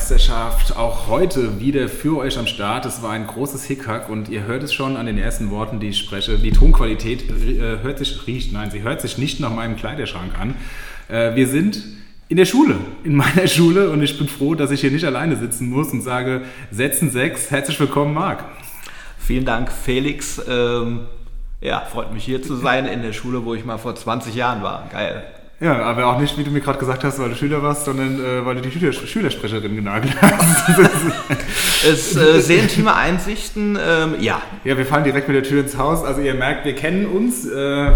Meisterschaft. Auch heute wieder für euch am Start. Es war ein großes Hickhack und ihr hört es schon an den ersten Worten, die ich spreche. Die Tonqualität äh, hört sich, riecht, nein, sie hört sich nicht nach meinem Kleiderschrank an. Äh, wir sind in der Schule, in meiner Schule und ich bin froh, dass ich hier nicht alleine sitzen muss und sage, setzen sechs. Herzlich willkommen, Marc. Vielen Dank, Felix. Ähm, ja, freut mich hier zu sein in der Schule, wo ich mal vor 20 Jahren war. Geil. Ja, aber auch nicht, wie du mir gerade gesagt hast, weil du Schüler warst, sondern äh, weil du die Schüler, Schülersprecherin genagelt hast. es äh, sehr intime Einsichten, ähm, ja. Ja, wir fallen direkt mit der Tür ins Haus. Also ihr merkt, wir kennen uns, äh,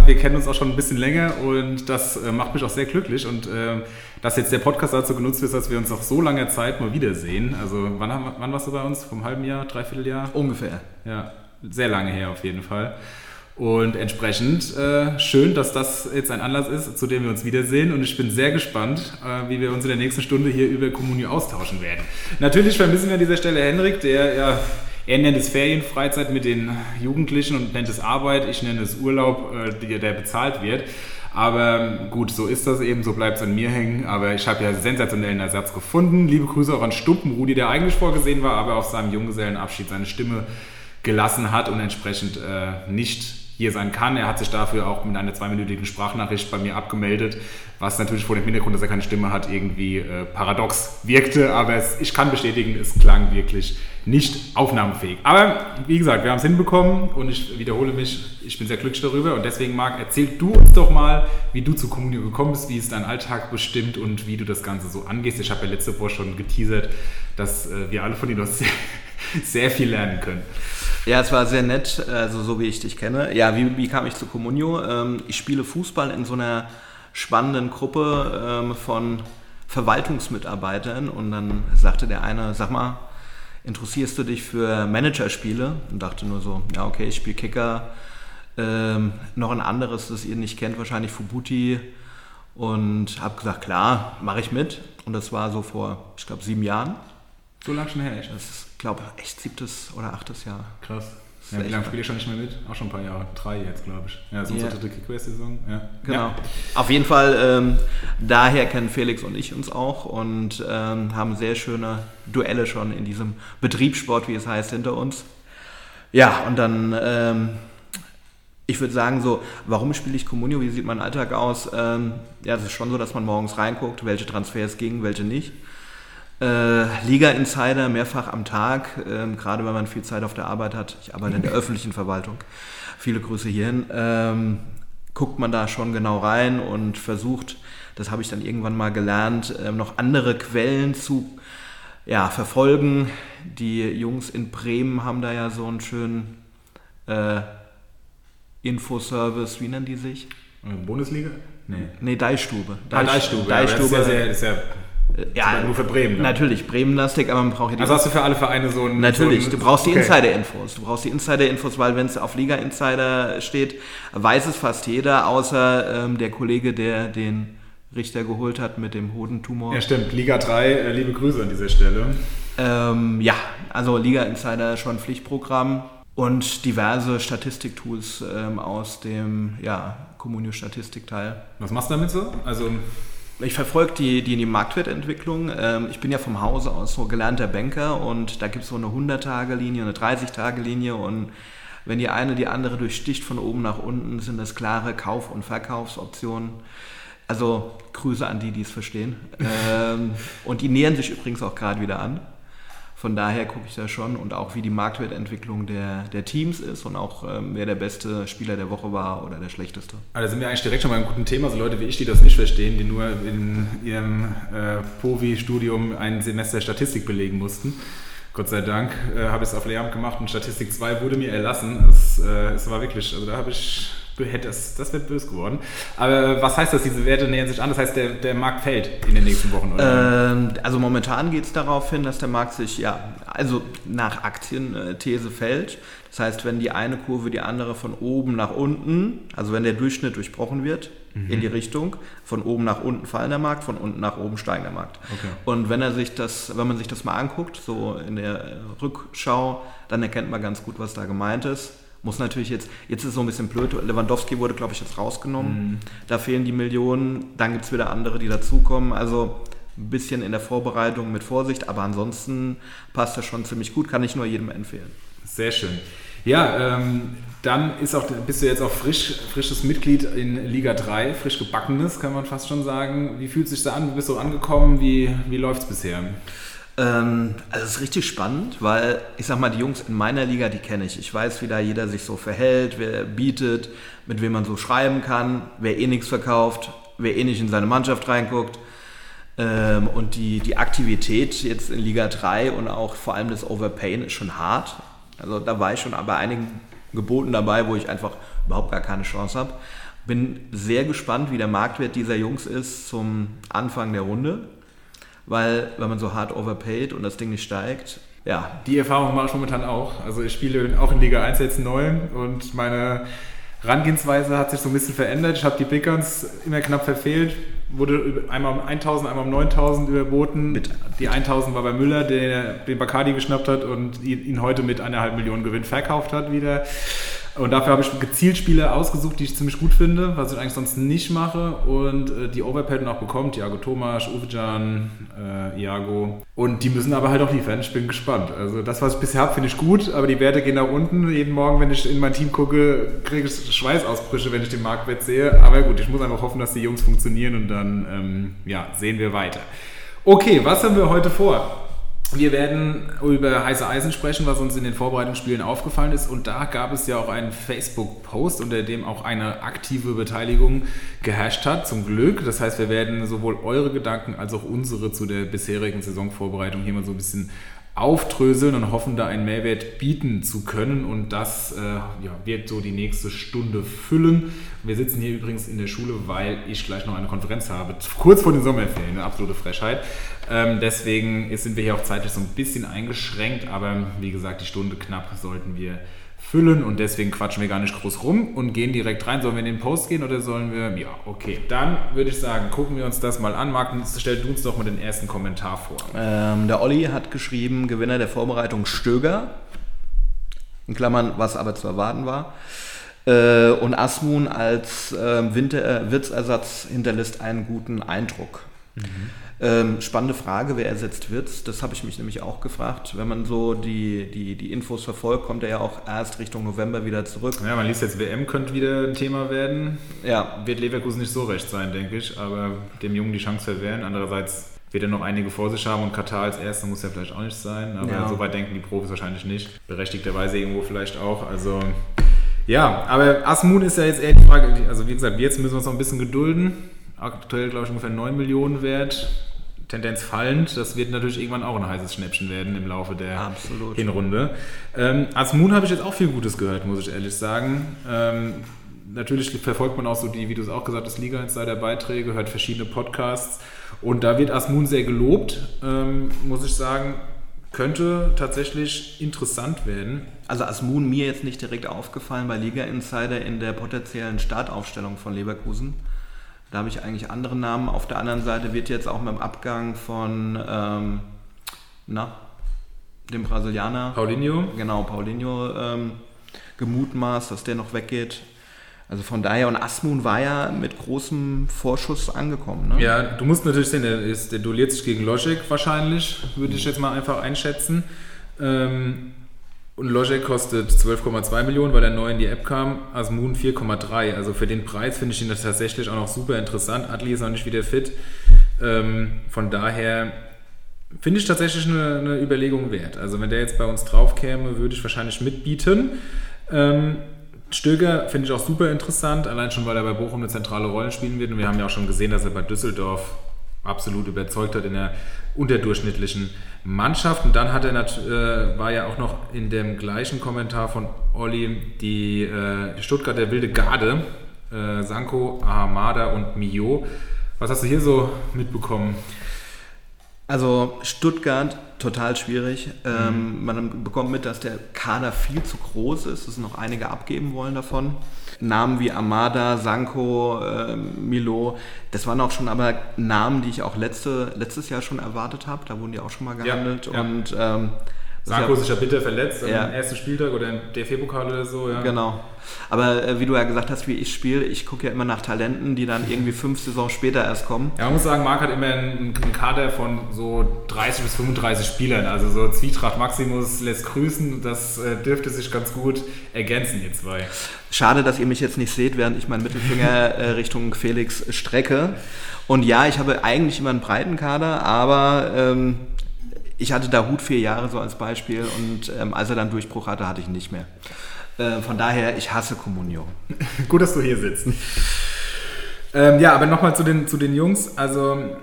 wir kennen uns auch schon ein bisschen länger und das äh, macht mich auch sehr glücklich und äh, dass jetzt der Podcast dazu genutzt wird, dass wir uns nach so langer Zeit mal wiedersehen. Also wann, haben, wann warst du bei uns? Vom halben Jahr, dreiviertel Jahr? Ungefähr. Ja, sehr lange her auf jeden Fall. Und entsprechend äh, schön, dass das jetzt ein Anlass ist, zu dem wir uns wiedersehen. Und ich bin sehr gespannt, äh, wie wir uns in der nächsten Stunde hier über Kommunio austauschen werden. Natürlich vermissen wir an dieser Stelle Henrik, der ja, er nennt es Ferienfreizeit mit den Jugendlichen und nennt es Arbeit. Ich nenne es Urlaub, äh, der bezahlt wird. Aber gut, so ist das eben, so bleibt es an mir hängen. Aber ich habe ja sensationellen Ersatz gefunden. Liebe Grüße auch an Stumpen Rudi, der eigentlich vorgesehen war, aber auf seinem Junggesellenabschied seine Stimme gelassen hat und entsprechend äh, nicht hier sein kann. Er hat sich dafür auch mit einer zweiminütigen Sprachnachricht bei mir abgemeldet, was natürlich vor dem Hintergrund, dass er keine Stimme hat, irgendwie äh, paradox wirkte. Aber es, ich kann bestätigen, es klang wirklich nicht aufnahmefähig. Aber wie gesagt, wir haben es hinbekommen und ich wiederhole mich, ich bin sehr glücklich darüber. Und deswegen, Marc, erzähl du uns doch mal, wie du zu Kommunio gekommen bist, wie es dein Alltag bestimmt und wie du das Ganze so angehst. Ich habe ja letzte Woche schon geteasert, dass äh, wir alle von dir noch sehr, sehr viel lernen können. Ja, es war sehr nett, also so wie ich dich kenne. Ja, wie, wie kam ich zu Comunio? Ähm, ich spiele Fußball in so einer spannenden Gruppe ähm, von Verwaltungsmitarbeitern und dann sagte der eine, sag mal, interessierst du dich für Managerspiele? Und dachte nur so, ja okay, ich spiele Kicker. Ähm, noch ein anderes, das ihr nicht kennt, wahrscheinlich Fubuti. Und habe gesagt, klar, mache ich mit. Und das war so vor, ich glaube, sieben Jahren. So lange schon her, echt? Das ist, glaube echt siebtes oder achtes Jahr. Krass. Ja, wie lange spiele ich schon nicht mehr mit? Auch schon ein paar Jahre. Drei jetzt, glaube ich. Ja, so yeah. unsere dritte Kickway-Saison. Ja. Genau. Ja. Auf jeden Fall, ähm, daher kennen Felix und ich uns auch und ähm, haben sehr schöne Duelle schon in diesem Betriebssport, wie es heißt, hinter uns. Ja, und dann, ähm, ich würde sagen so, warum spiele ich Communio? Wie sieht mein Alltag aus? Ähm, ja, es ist schon so, dass man morgens reinguckt, welche Transfers gingen, welche nicht. Äh, Liga-Insider mehrfach am Tag, ähm, gerade wenn man viel Zeit auf der Arbeit hat. Ich arbeite in der öffentlichen Verwaltung. Viele Grüße hierhin. Ähm, guckt man da schon genau rein und versucht, das habe ich dann irgendwann mal gelernt, äh, noch andere Quellen zu ja, verfolgen. Die Jungs in Bremen haben da ja so einen schönen äh, Infoservice, wie nennen die sich? Bundesliga? Nee. Nee, Deichstube. Deich, ah, Deichstube. Deichstube. Ja, ist ja, sehr, ist ja ja, nur für Bremen. Ne? Natürlich, Bremen-lastig, aber man braucht ja die. Also hast du für alle Vereine so ein. Natürlich, so ein, du brauchst okay. die Insider-Infos. Du brauchst die Insider-Infos, weil wenn es auf Liga-Insider steht, weiß es fast jeder, außer ähm, der Kollege, der den Richter geholt hat mit dem Hodentumor. Ja, stimmt. Liga 3, äh, liebe Grüße an dieser Stelle. Ähm, ja, also Liga-Insider schon Pflichtprogramm und diverse Statistiktools ähm, aus dem ja, Kommunio-Statistikteil. Was machst du damit so? Also ich verfolge die, die, die Marktwertentwicklung. Ähm, ich bin ja vom Hause aus so gelernter Banker und da gibt es so eine 100-Tage-Linie, eine 30-Tage-Linie und wenn die eine die andere durchsticht von oben nach unten, sind das klare Kauf- und Verkaufsoptionen. Also Grüße an die, die es verstehen. Ähm, und die nähern sich übrigens auch gerade wieder an. Von daher gucke ich da schon und auch wie die Marktwertentwicklung der, der Teams ist und auch ähm, wer der beste Spieler der Woche war oder der schlechteste. Also sind wir eigentlich direkt schon bei einem guten Thema. So Leute wie ich, die das nicht verstehen, die nur in ihrem äh, POVI-Studium ein Semester Statistik belegen mussten. Gott sei Dank äh, habe ich es auf Lehramt gemacht und Statistik 2 wurde mir erlassen. Es, äh, es war wirklich, also da habe ich hätte das, das wird böse geworden. Aber was heißt das, diese Werte nähern sich an? Das heißt, der, der Markt fällt in den nächsten Wochen, oder? Ähm, also momentan geht es darauf hin, dass der Markt sich, ja, also nach Aktienthese fällt. Das heißt, wenn die eine Kurve die andere von oben nach unten, also wenn der Durchschnitt durchbrochen wird, mhm. in die Richtung, von oben nach unten fallen der Markt, von unten nach oben steigen der Markt. Okay. Und wenn er sich das, wenn man sich das mal anguckt, so in der Rückschau, dann erkennt man ganz gut, was da gemeint ist muss natürlich jetzt, jetzt ist es so ein bisschen blöd, Lewandowski wurde, glaube ich, jetzt rausgenommen. Mhm. Da fehlen die Millionen, dann gibt es wieder andere, die dazukommen. Also ein bisschen in der Vorbereitung mit Vorsicht, aber ansonsten passt das schon ziemlich gut, kann ich nur jedem empfehlen. Sehr schön. Ja, ähm, dann ist auch, bist du jetzt auch frisch, frisches Mitglied in Liga 3, frisch gebackenes, kann man fast schon sagen. Wie fühlt es sich da an? Wie bist du angekommen? Wie, wie läuft es bisher? Ähm, also es ist richtig spannend, weil ich sag mal, die Jungs in meiner Liga, die kenne ich. Ich weiß, wie da jeder sich so verhält, wer bietet, mit wem man so schreiben kann, wer eh nichts verkauft, wer eh nicht in seine Mannschaft reinguckt. Ähm, und die, die Aktivität jetzt in Liga 3 und auch vor allem das Overpayen ist schon hart. Also da war ich schon bei einigen Geboten dabei, wo ich einfach überhaupt gar keine Chance habe. Bin sehr gespannt, wie der Marktwert dieser Jungs ist zum Anfang der Runde, weil wenn man so hart overpaid und das Ding nicht steigt, ja. Die Erfahrung mache ich momentan auch. Also ich spiele auch in Liga 1 jetzt neu und meine Herangehensweise hat sich so ein bisschen verändert. Ich habe die Big Guns immer knapp verfehlt, wurde einmal um 1000, einmal um 9000 überboten. Mit die 1000 war bei Müller, der den Bacardi geschnappt hat und ihn heute mit einer halben Million Gewinn verkauft hat wieder. Und dafür habe ich gezielt Spiele ausgesucht, die ich ziemlich gut finde, was ich eigentlich sonst nicht mache. Und äh, die Overpadden auch bekommen, Thiago Thomas, Uwejan, äh, Iago. Und die müssen aber halt auch liefern. Ich bin gespannt. Also das, was ich bisher habe, finde ich gut, aber die Werte gehen nach unten. Jeden Morgen, wenn ich in mein Team gucke, kriege ich Schweißausbrüche, wenn ich den Marktwert sehe. Aber gut, ich muss einfach hoffen, dass die Jungs funktionieren und dann ähm, ja, sehen wir weiter. Okay, was haben wir heute vor? Wir werden über heiße Eisen sprechen, was uns in den Vorbereitungsspielen aufgefallen ist. Und da gab es ja auch einen Facebook-Post, unter dem auch eine aktive Beteiligung geherrscht hat, zum Glück. Das heißt, wir werden sowohl eure Gedanken als auch unsere zu der bisherigen Saisonvorbereitung hier mal so ein bisschen aufdröseln und hoffen, da einen Mehrwert bieten zu können. Und das äh, ja, wird so die nächste Stunde füllen. Wir sitzen hier übrigens in der Schule, weil ich gleich noch eine Konferenz habe, kurz vor den Sommerferien, eine absolute Frechheit. Ähm, deswegen sind wir hier auch zeitlich so ein bisschen eingeschränkt, aber wie gesagt, die Stunde knapp sollten wir füllen und deswegen quatschen wir gar nicht groß rum und gehen direkt rein. Sollen wir in den Post gehen oder sollen wir? Ja, okay. Dann würde ich sagen, gucken wir uns das mal an. Marc, stell du uns doch mal den ersten Kommentar vor. Ähm, der Olli hat geschrieben, Gewinner der Vorbereitung Stöger. In Klammern, was aber zu erwarten war. Äh, und Asmun als äh, Winter, äh, Wirtsersatz hinterlässt einen guten Eindruck. Mhm. Ähm, spannende Frage, wer ersetzt wird. Das habe ich mich nämlich auch gefragt. Wenn man so die, die, die Infos verfolgt, kommt er ja auch erst Richtung November wieder zurück. Ja, man liest jetzt, WM könnte wieder ein Thema werden. Ja. Wird Leverkusen nicht so recht sein, denke ich, aber dem Jungen die Chance verwehren. Andererseits wird er noch einige vor sich haben und Katar als Erster muss ja vielleicht auch nicht sein. Aber ja. so weit denken die Profis wahrscheinlich nicht. Berechtigterweise irgendwo vielleicht auch. Also ja, aber Asmun ist ja jetzt eher die Frage, also wie gesagt, jetzt müssen wir uns noch ein bisschen gedulden aktuell, glaube ich, ungefähr 9 Millionen wert. Tendenz fallend. Das wird natürlich irgendwann auch ein heißes Schnäppchen werden im Laufe der Absolut. Hinrunde. Ähm, Moon habe ich jetzt auch viel Gutes gehört, muss ich ehrlich sagen. Ähm, natürlich verfolgt man auch so die, wie du es auch gesagt hast, Liga-Insider-Beiträge, hört verschiedene Podcasts. Und da wird Asmun sehr gelobt, ähm, muss ich sagen. Könnte tatsächlich interessant werden. Also Asmun mir jetzt nicht direkt aufgefallen bei Liga Insider in der potenziellen Startaufstellung von Leverkusen. Da habe ich eigentlich andere Namen. Auf der anderen Seite wird jetzt auch mit dem Abgang von ähm, na, dem Brasilianer Paulinho. Genau, Paulinho ähm, gemutmaßt, dass der noch weggeht. Also von daher, und Asmun war ja mit großem Vorschuss angekommen. Ne? Ja, du musst natürlich sehen, der, ist, der duelliert sich gegen Logic wahrscheinlich, würde ich jetzt mal einfach einschätzen. Ähm, und Logic kostet 12,2 Millionen, weil er neu in die App kam. Asmoon 4,3. Also für den Preis finde ich ihn tatsächlich auch noch super interessant. Adli ist noch nicht wieder fit. Ähm, von daher finde ich tatsächlich eine, eine, Überlegung wert. Also wenn der jetzt bei uns drauf käme, würde ich wahrscheinlich mitbieten. Ähm, Stöger finde ich auch super interessant, allein schon, weil er bei Bochum eine zentrale Rolle spielen wird. Und wir haben ja auch schon gesehen, dass er bei Düsseldorf absolut überzeugt hat in der unterdurchschnittlichen Mannschaft. Und dann hat er äh, war ja auch noch in dem gleichen Kommentar von Olli die, äh, Stuttgarter wilde Garde, äh, Sanko, Ahamada und Mio. Was hast du hier so mitbekommen? Also Stuttgart total schwierig. Ähm, mhm. man bekommt mit, dass der Kader viel zu groß ist, dass noch einige abgeben wollen davon. Namen wie Amada, Sanko, äh, Milo, das waren auch schon aber Namen, die ich auch letzte, letztes Jahr schon erwartet habe. Da wurden die auch schon mal gehandelt. Ja, ja. Und ähm, Sarko ist ja bitter verletzt Ja. am ersten Spieltag oder im DFB-Pokal oder so. Ja. Genau. Aber äh, wie du ja gesagt hast, wie ich spiele, ich gucke ja immer nach Talenten, die dann irgendwie fünf Saisons später erst kommen. Ja, man muss sagen, Marc hat immer einen, einen Kader von so 30 bis 35 Spielern. Also so Zwietracht Maximus lässt grüßen. Das äh, dürfte sich ganz gut ergänzen, ihr zwei. Schade, dass ihr mich jetzt nicht seht, während ich meinen Mittelfinger äh, Richtung Felix strecke. Und ja, ich habe eigentlich immer einen breiten Kader, aber ähm, ich hatte da Hut vier Jahre so als Beispiel und ähm, als er dann Durchbruch hatte, hatte ich ihn nicht mehr. Äh, von daher, ich hasse Communio. Gut, dass du hier sitzt. Ähm, ja, aber nochmal zu den, zu den Jungs. Also,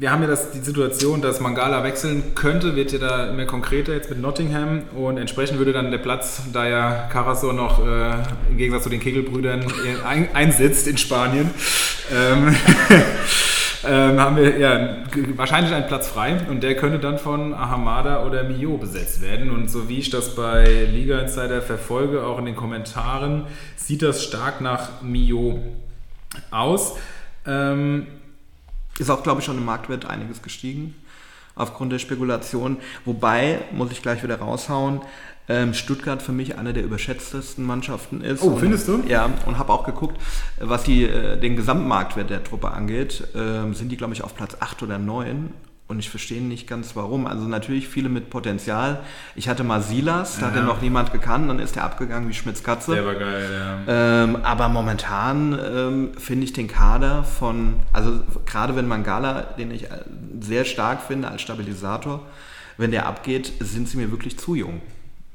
wir haben ja das, die Situation, dass Mangala wechseln könnte, wird ja da immer konkreter jetzt mit Nottingham und entsprechend würde dann der Platz, da ja Carasso noch äh, im Gegensatz zu den Kegelbrüdern äh, ein, einsitzt in Spanien, ähm, ähm, haben wir ja wahrscheinlich einen Platz frei und der könnte dann von Ahamada oder Mio besetzt werden. Und so wie ich das bei Liga Insider verfolge, auch in den Kommentaren, sieht das stark nach Mio aus. Ähm, Ist auch, glaube ich, schon im Marktwert einiges gestiegen, aufgrund der Spekulation. Wobei, muss ich gleich wieder raushauen, ähm, Stuttgart für mich eine der überschätztesten Mannschaften ist. Oh, Und- findest du? Ja, und habe auch geguckt, was die, äh, den Gesamtmarktwert der Truppe angeht, ähm, sind die, glaube ich, auf Platz 8 oder 9. Und ich verstehe nicht ganz warum. Also natürlich viele mit Potenzial. Ich hatte mal Silas, da hat Ja. er noch niemand gekannt, dann ist er abgegangen wie Schmitz Katze. der war geil, ja. Ähm, aber momentan ähm, finde ich den Kader von, also gerade wenn Mangala, den ich äh, sehr stark finde als Stabilisator, wenn der abgeht, sind sie mir wirklich zu jung.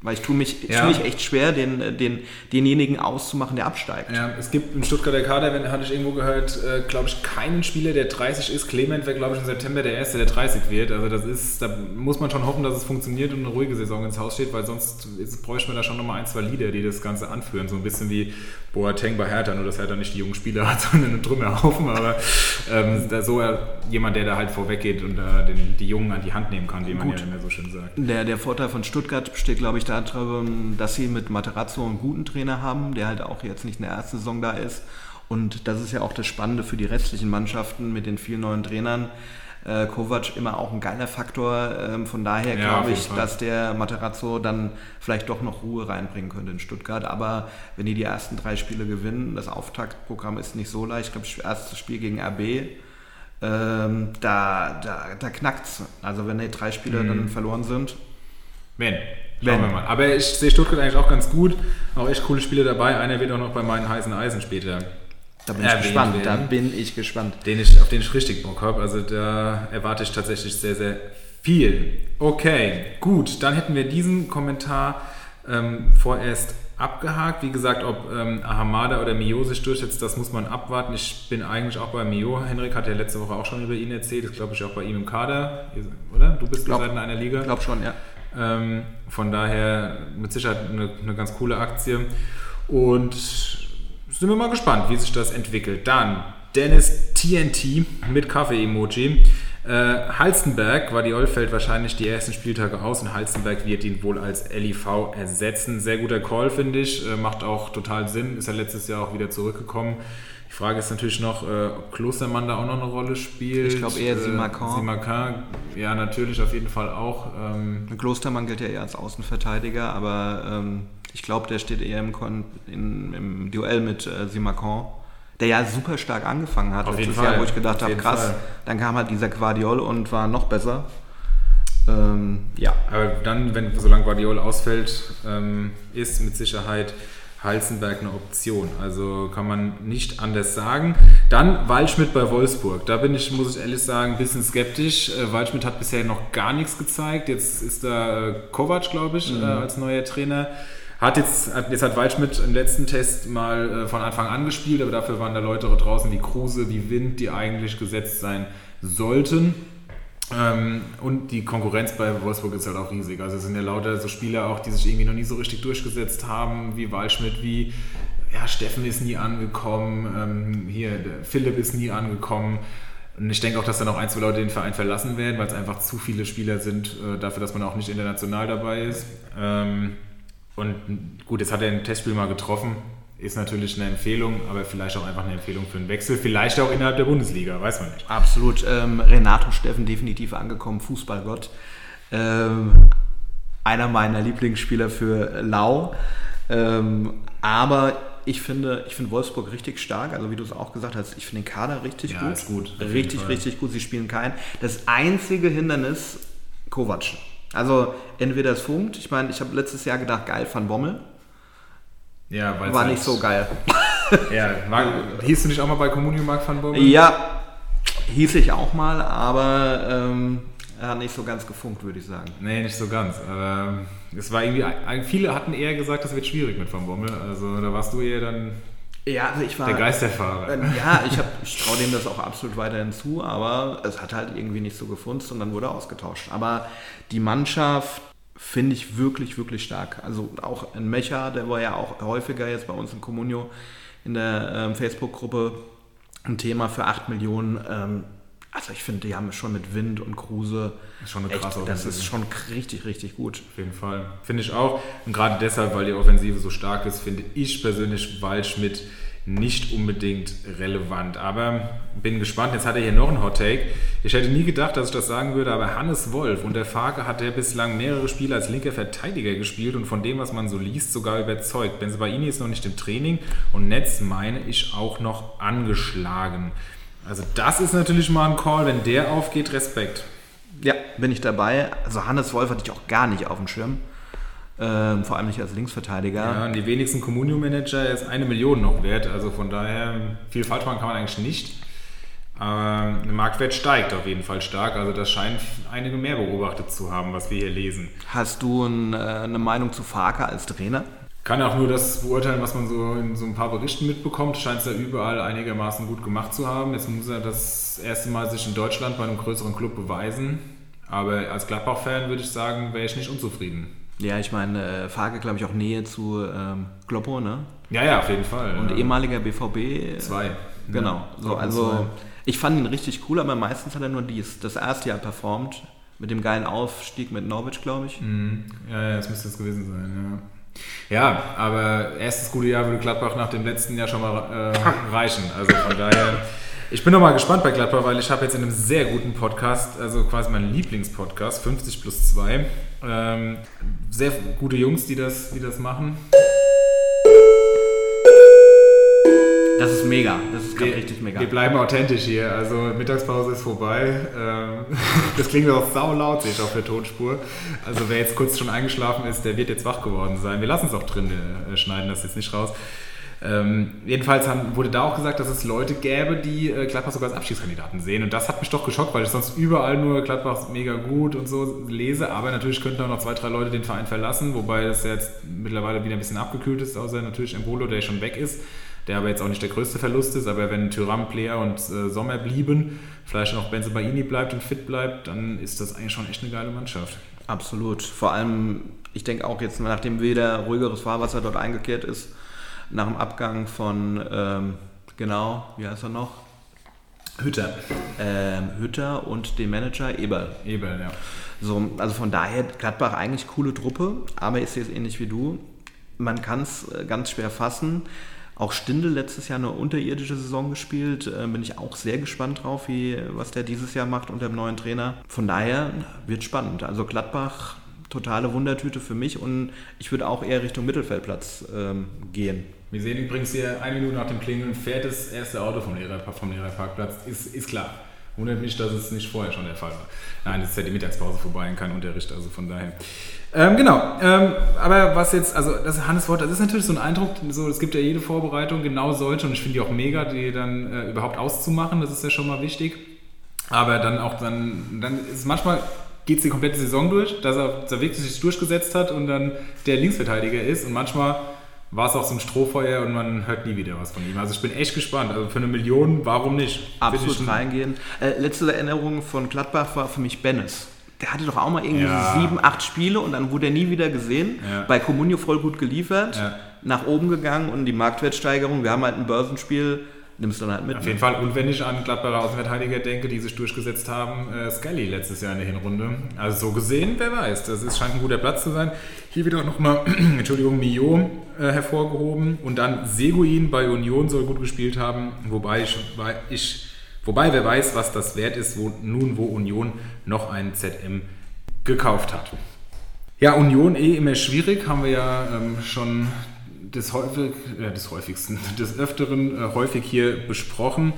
Weil ich tue mich, ich Ja. tue mich echt schwer, den, den, denjenigen auszumachen, der absteigt. Ja, es gibt im Stuttgarter Kader, wenn, hatte ich irgendwo gehört, äh, glaube ich, keinen Spieler, der 30 ist. Clement wäre, glaube ich, im September der Erste, der 30 wird. Also das ist, da muss man schon hoffen, dass es funktioniert und eine ruhige Saison ins Haus steht, weil sonst ist, bräuchte man da schon nochmal ein, zwei Lieder, die das Ganze anführen. So ein bisschen wie Boateng bei Hertha, nur dass Hertha nicht die jungen Spieler hat, sondern einen Trümmerhaufen. Aber ähm, da so äh, jemand, der da halt vorweggeht und da den, die Jungen an die Hand nehmen kann, wie man Gut. ja immer so schön sagt. Der, der Vorteil von Stuttgart besteht, glaube ich, darin, dass sie mit Materazzo einen guten Trainer haben, der halt auch jetzt nicht in der ersten Saison da ist. Und das ist ja auch das Spannende für die restlichen Mannschaften mit den vielen neuen Trainern. Äh, Kovac immer auch ein geiler Faktor. Ähm, von daher Ja, glaube ich, dass der Materazzo dann vielleicht doch noch Ruhe reinbringen könnte in Stuttgart. Aber wenn die die ersten drei Spiele gewinnen, das Auftaktprogramm ist nicht so leicht. Ich glaube, das erste Spiel gegen RB, ähm, da, da, da knackt's. Also wenn die drei Spiele Mhm. dann verloren sind, Wenn. Schauen wir mal. Aber ich sehe Stuttgart eigentlich auch ganz gut. Auch echt coole Spiele dabei. Einer wird auch noch bei meinen heißen Eisen später. Da bin ich Erwähnt gespannt. Da werden. bin ich gespannt. Den ich, auf den ich richtig Bock habe. Also da erwarte ich tatsächlich sehr, sehr viel. Okay, gut. Dann hätten wir diesen Kommentar ähm, vorerst abgehakt. Wie gesagt, ob ähm, Ahamada oder Mio sich durchsetzt, das muss man abwarten. Ich bin eigentlich auch bei Mio. Henrik hat ja letzte Woche auch schon über ihn erzählt. Das glaube ich auch bei ihm im Kader. Oder? Du bist Glaub- glaub, in einer Liga. Ich glaube schon, ja. Ähm, von daher mit Sicherheit eine, eine ganz coole Aktie. Und sind wir mal gespannt, wie sich das entwickelt. Dann Dennis TNT mit Kaffee-Emoji. Äh, Halstenberg, Guardiol fällt wahrscheinlich die ersten Spieltage aus und Halstenberg wird ihn wohl als LIV ersetzen. Sehr guter Call, finde ich. Äh, macht auch total Sinn. Ist ja letztes Jahr auch wieder zurückgekommen. Die Frage ist natürlich noch, äh, ob Klostermann da auch noch eine Rolle spielt. Ich glaube eher Äh, Simakan. Simakan, ja, natürlich, auf jeden Fall auch. Ähm, Klostermann gilt ja eher als Außenverteidiger, aber ähm, ich glaube, der steht eher im, Kon in, im Duell mit äh, Simakan, der ja super stark angefangen hat Auf jeden letztes Jahr, Fall. wo ich gedacht habe, krass, Fall. dann kam halt dieser Guardiol und war noch besser. Ähm, ja, Aber dann, wenn solange Guardiola ausfällt, ähm, ist mit Sicherheit Halzenberg eine Option. Also kann man nicht anders sagen. Dann Waldschmidt bei Wolfsburg. Da bin ich, muss ich ehrlich sagen, ein bisschen skeptisch. Äh, Waldschmidt hat bisher noch gar nichts gezeigt. Jetzt ist da äh, Kovac, glaube ich, äh, als neuer Trainer. Hat jetzt, hat, jetzt hat Waldschmidt im letzten Test mal von Anfang an gespielt, aber dafür waren da Leute draußen wie Kruse, wie Wind, die eigentlich gesetzt sein sollten. Ähm, und die Konkurrenz bei Wolfsburg ist halt auch riesig. Also es sind ja lauter so Spieler auch, die sich irgendwie noch nie so richtig durchgesetzt haben, wie Waldschmidt, wie ja, Steffen ist nie angekommen, ähm, hier, Philipp ist nie angekommen. Und ich denke auch, dass dann auch ein, zwei Leute den Verein verlassen werden, weil es einfach zu viele Spieler sind, äh, dafür, dass man auch nicht international dabei ist. Ähm, und gut, jetzt hat er ein Testspiel mal getroffen, ist natürlich eine Empfehlung, aber vielleicht auch einfach eine Empfehlung für einen Wechsel, vielleicht auch innerhalb der Bundesliga, weiß man nicht. absolut. Ähm, Renato Steffen definitiv angekommen, Fußballgott. Ähm, einer meiner Lieblingsspieler für Lau. Ähm, aber ich finde, ich finde Wolfsburg richtig stark. Also wie du es auch gesagt hast, ich finde den Kader richtig Ja, gut. ist gut, Richtig, richtig gut. Sie spielen kein. Das einzige Hindernis, Kovac. Also entweder es funkt. Ich meine, ich habe letztes Jahr gedacht, geil, Van Bommel. Ja, weil War nicht so geil. Ja, war, hieß du nicht auch mal bei Communio Mark van Bommel? Ja, hieß ich auch mal, aber ähm, er hat nicht so ganz gefunkt, würde ich sagen. Nee, nicht so ganz. Aber es war irgendwie, viele hatten eher gesagt, das wird schwierig mit Van Bommel. Also da warst du eher dann Ja, also ich war. der Geisterfahrer. Ähm, Ja, ich, hab- ich traue dem das auch absolut weiterhin zu, aber es hat halt irgendwie nicht so gefunzt und dann wurde ausgetauscht. Aber die Mannschaft finde ich wirklich, wirklich stark. Also auch ein Mecha, der war ja auch häufiger jetzt bei uns in Comunio in der ähm, Facebook-Gruppe ein Thema für 8 Millionen. Ähm, also ich finde, die haben schon mit Wind und Kruse Ist schon eine echt, krasse das ist schon richtig, richtig gut. Auf jeden Fall. Finde ich auch. Und gerade deshalb, weil die Offensive so stark ist, finde ich persönlich Waldschmidt nicht unbedingt relevant. Aber bin gespannt. Jetzt hat er hier noch einen Hot Take. Ich hätte nie gedacht, dass ich das sagen würde, aber Hannes Wolf und der Farke hat er bislang mehrere Spiele als linker Verteidiger gespielt und von dem, was man so liest, sogar überzeugt. Benzebaini ist noch nicht im Training und Netz meine ich auch noch angeschlagen. Also das ist natürlich mal ein Call, wenn der aufgeht, Respekt. Ja, bin ich dabei. Also Hannes Wolf hatte ich auch gar nicht auf dem Schirm. Ähm, vor allem nicht als Linksverteidiger. Ja, und die wenigsten Communio-Manager ist eine Million noch wert. Also von daher, viel falsch machen kann man eigentlich nicht. Aber der Marktwert steigt auf jeden Fall stark. Also das scheint einige mehr beobachtet zu haben, was wir hier lesen. Hast du ein, äh, eine Meinung zu Farke als Trainer? Kann auch nur das beurteilen, was man so in so ein paar Berichten mitbekommt. Scheint es ja überall einigermaßen gut gemacht zu haben. Jetzt muss er das erste Mal sich in Deutschland bei einem größeren Club beweisen. Aber als Gladbach-Fan würde ich sagen, wäre ich nicht unzufrieden. Ja, ich meine, äh, Farke, glaube ich, auch Nähe zu ähm, Kloppo, ne? Ja, ja, auf jeden Fall. Und ja. ehemaliger BVB. Zwei. Genau. Ja, So, also zwei. ich fand ihn richtig cool, aber meistens hat er nur dies, das erste Jahr performt. Mit dem geilen Aufstieg mit Norwich, glaube ich. Mhm. Ja, ja, das müsste es gewesen sein, ja. Ja, aber erstes gute Jahr würde Gladbach nach dem letzten Jahr schon mal äh, reichen. Also von daher, ich bin nochmal gespannt bei Gladbach, weil ich habe jetzt in einem sehr guten Podcast, also quasi mein Lieblingspodcast, 50 plus 2, ähm, sehr gute Jungs, die das, die das machen. Das ist mega. Das ist gerade Wir- richtig mega. Wir bleiben authentisch hier. Also Mittagspause ist vorbei. Ähm, Das klingt auch saulaut, sehe ich auf der Tonspur. Also wer jetzt kurz schon eingeschlafen ist, der wird jetzt wach geworden sein. Wir lassen es auch drin, äh, schneiden das jetzt nicht raus. Ähm, jedenfalls haben, wurde da auch gesagt, dass es Leute gäbe, die äh, Gladbach sogar als Abschiedskandidaten sehen. Und das hat mich doch geschockt, weil ich sonst überall nur Gladbach mega gut und so lese. Aber natürlich könnten auch noch zwei, drei Leute den Verein verlassen, wobei das jetzt mittlerweile wieder ein bisschen abgekühlt ist, außer natürlich Embolo, der schon weg ist der aber jetzt auch nicht der größte Verlust ist, aber wenn Tyram, Player und äh, Sommer blieben, vielleicht noch Benzebaini bleibt und fit bleibt, dann ist das eigentlich schon echt eine geile Mannschaft. Absolut. Vor allem, ich denke auch jetzt, nachdem wieder ruhigeres Fahrwasser dort eingekehrt ist, nach dem Abgang von, ähm, genau, wie heißt er noch? Hütter. Ähm, Hütter und dem Manager Eberl. Eberl, ja. So, also von daher, Gladbach eigentlich coole Truppe, aber ich sehe es ähnlich wie du. Man kann es äh, ganz schwer fassen. Auch Stindl letztes Jahr eine unterirdische Saison gespielt. Äh, bin ich auch sehr gespannt drauf, wie, was der dieses Jahr macht unter dem neuen Trainer. Von daher wird spannend. Also Gladbach, totale Wundertüte für mich und ich würde auch eher Richtung Mittelfeldplatz ähm, gehen. Wir sehen übrigens hier, eine Minute nach dem Klingeln fährt das erste Auto vom, Lehrer, vom Lehrerparkplatz. Ist, ist klar. Wundert mich, dass es nicht vorher schon der Fall war. Nein, das ist ja die Mittagspause vorbei und kein Unterricht, also von daher. Ähm, genau, ähm, aber was jetzt, also das Hannes Wort, das ist natürlich so ein Eindruck, so, es gibt ja jede Vorbereitung genau solche und ich finde die auch mega, die dann äh, überhaupt auszumachen, das ist ja schon mal wichtig. Aber dann auch dann, dann ist manchmal geht es die komplette Saison durch, dass er, dass er wirklich sich durchgesetzt hat und dann der Linksverteidiger ist und manchmal war es auch so ein Strohfeuer und man hört nie wieder was von ihm. Also ich bin echt gespannt. Also für eine Million, warum nicht? Absolut reingehen. Äh, letzte Erinnerung von Gladbach war für mich Bennis. Der hatte doch auch mal irgendwie Ja. sieben, acht Spiele und dann wurde er nie wieder gesehen. Ja. Bei Comunio voll gut geliefert, Ja. nach oben gegangen und die Marktwertsteigerung. Wir haben halt ein Börsenspiel, nimmst du dann halt mit. Auf jeden Fall. Und wenn ich an Gladbacher Außenverteidiger denke, die sich durchgesetzt haben, äh, Scully letztes Jahr in der Hinrunde. Also so gesehen, wer weiß. Das ist, scheint ein guter Platz zu sein. Hier wieder nochmal, Entschuldigung, Mio äh, hervorgehoben. Und dann Seguin bei Union soll gut gespielt haben. Wobei ich, ich wobei wer weiß, was das wert ist, wo, nun wo Union noch einen ZM gekauft hat. Ja, Union eh immer schwierig, haben wir ja ähm, schon des, häufig, äh, des häufigsten, des Öfteren äh, häufig hier besprochen.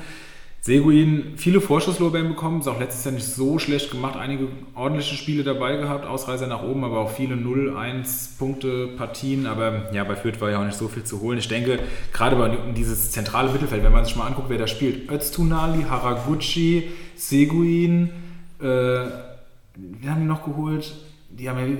Seguin viele Vorschusslorbeeren bekommen, ist auch letztes Jahr nicht so schlecht gemacht, einige ordentliche Spiele dabei gehabt, Ausreißer nach oben, aber auch viele 0-1 Punkte Partien, aber ja, bei Fürth war ja auch nicht so viel zu holen. Ich denke, gerade bei dieses zentrale Mittelfeld, wenn man sich mal anguckt, wer da spielt, Öztunali, Haraguchi, Seguin, äh, wir haben die noch geholt, die haben ja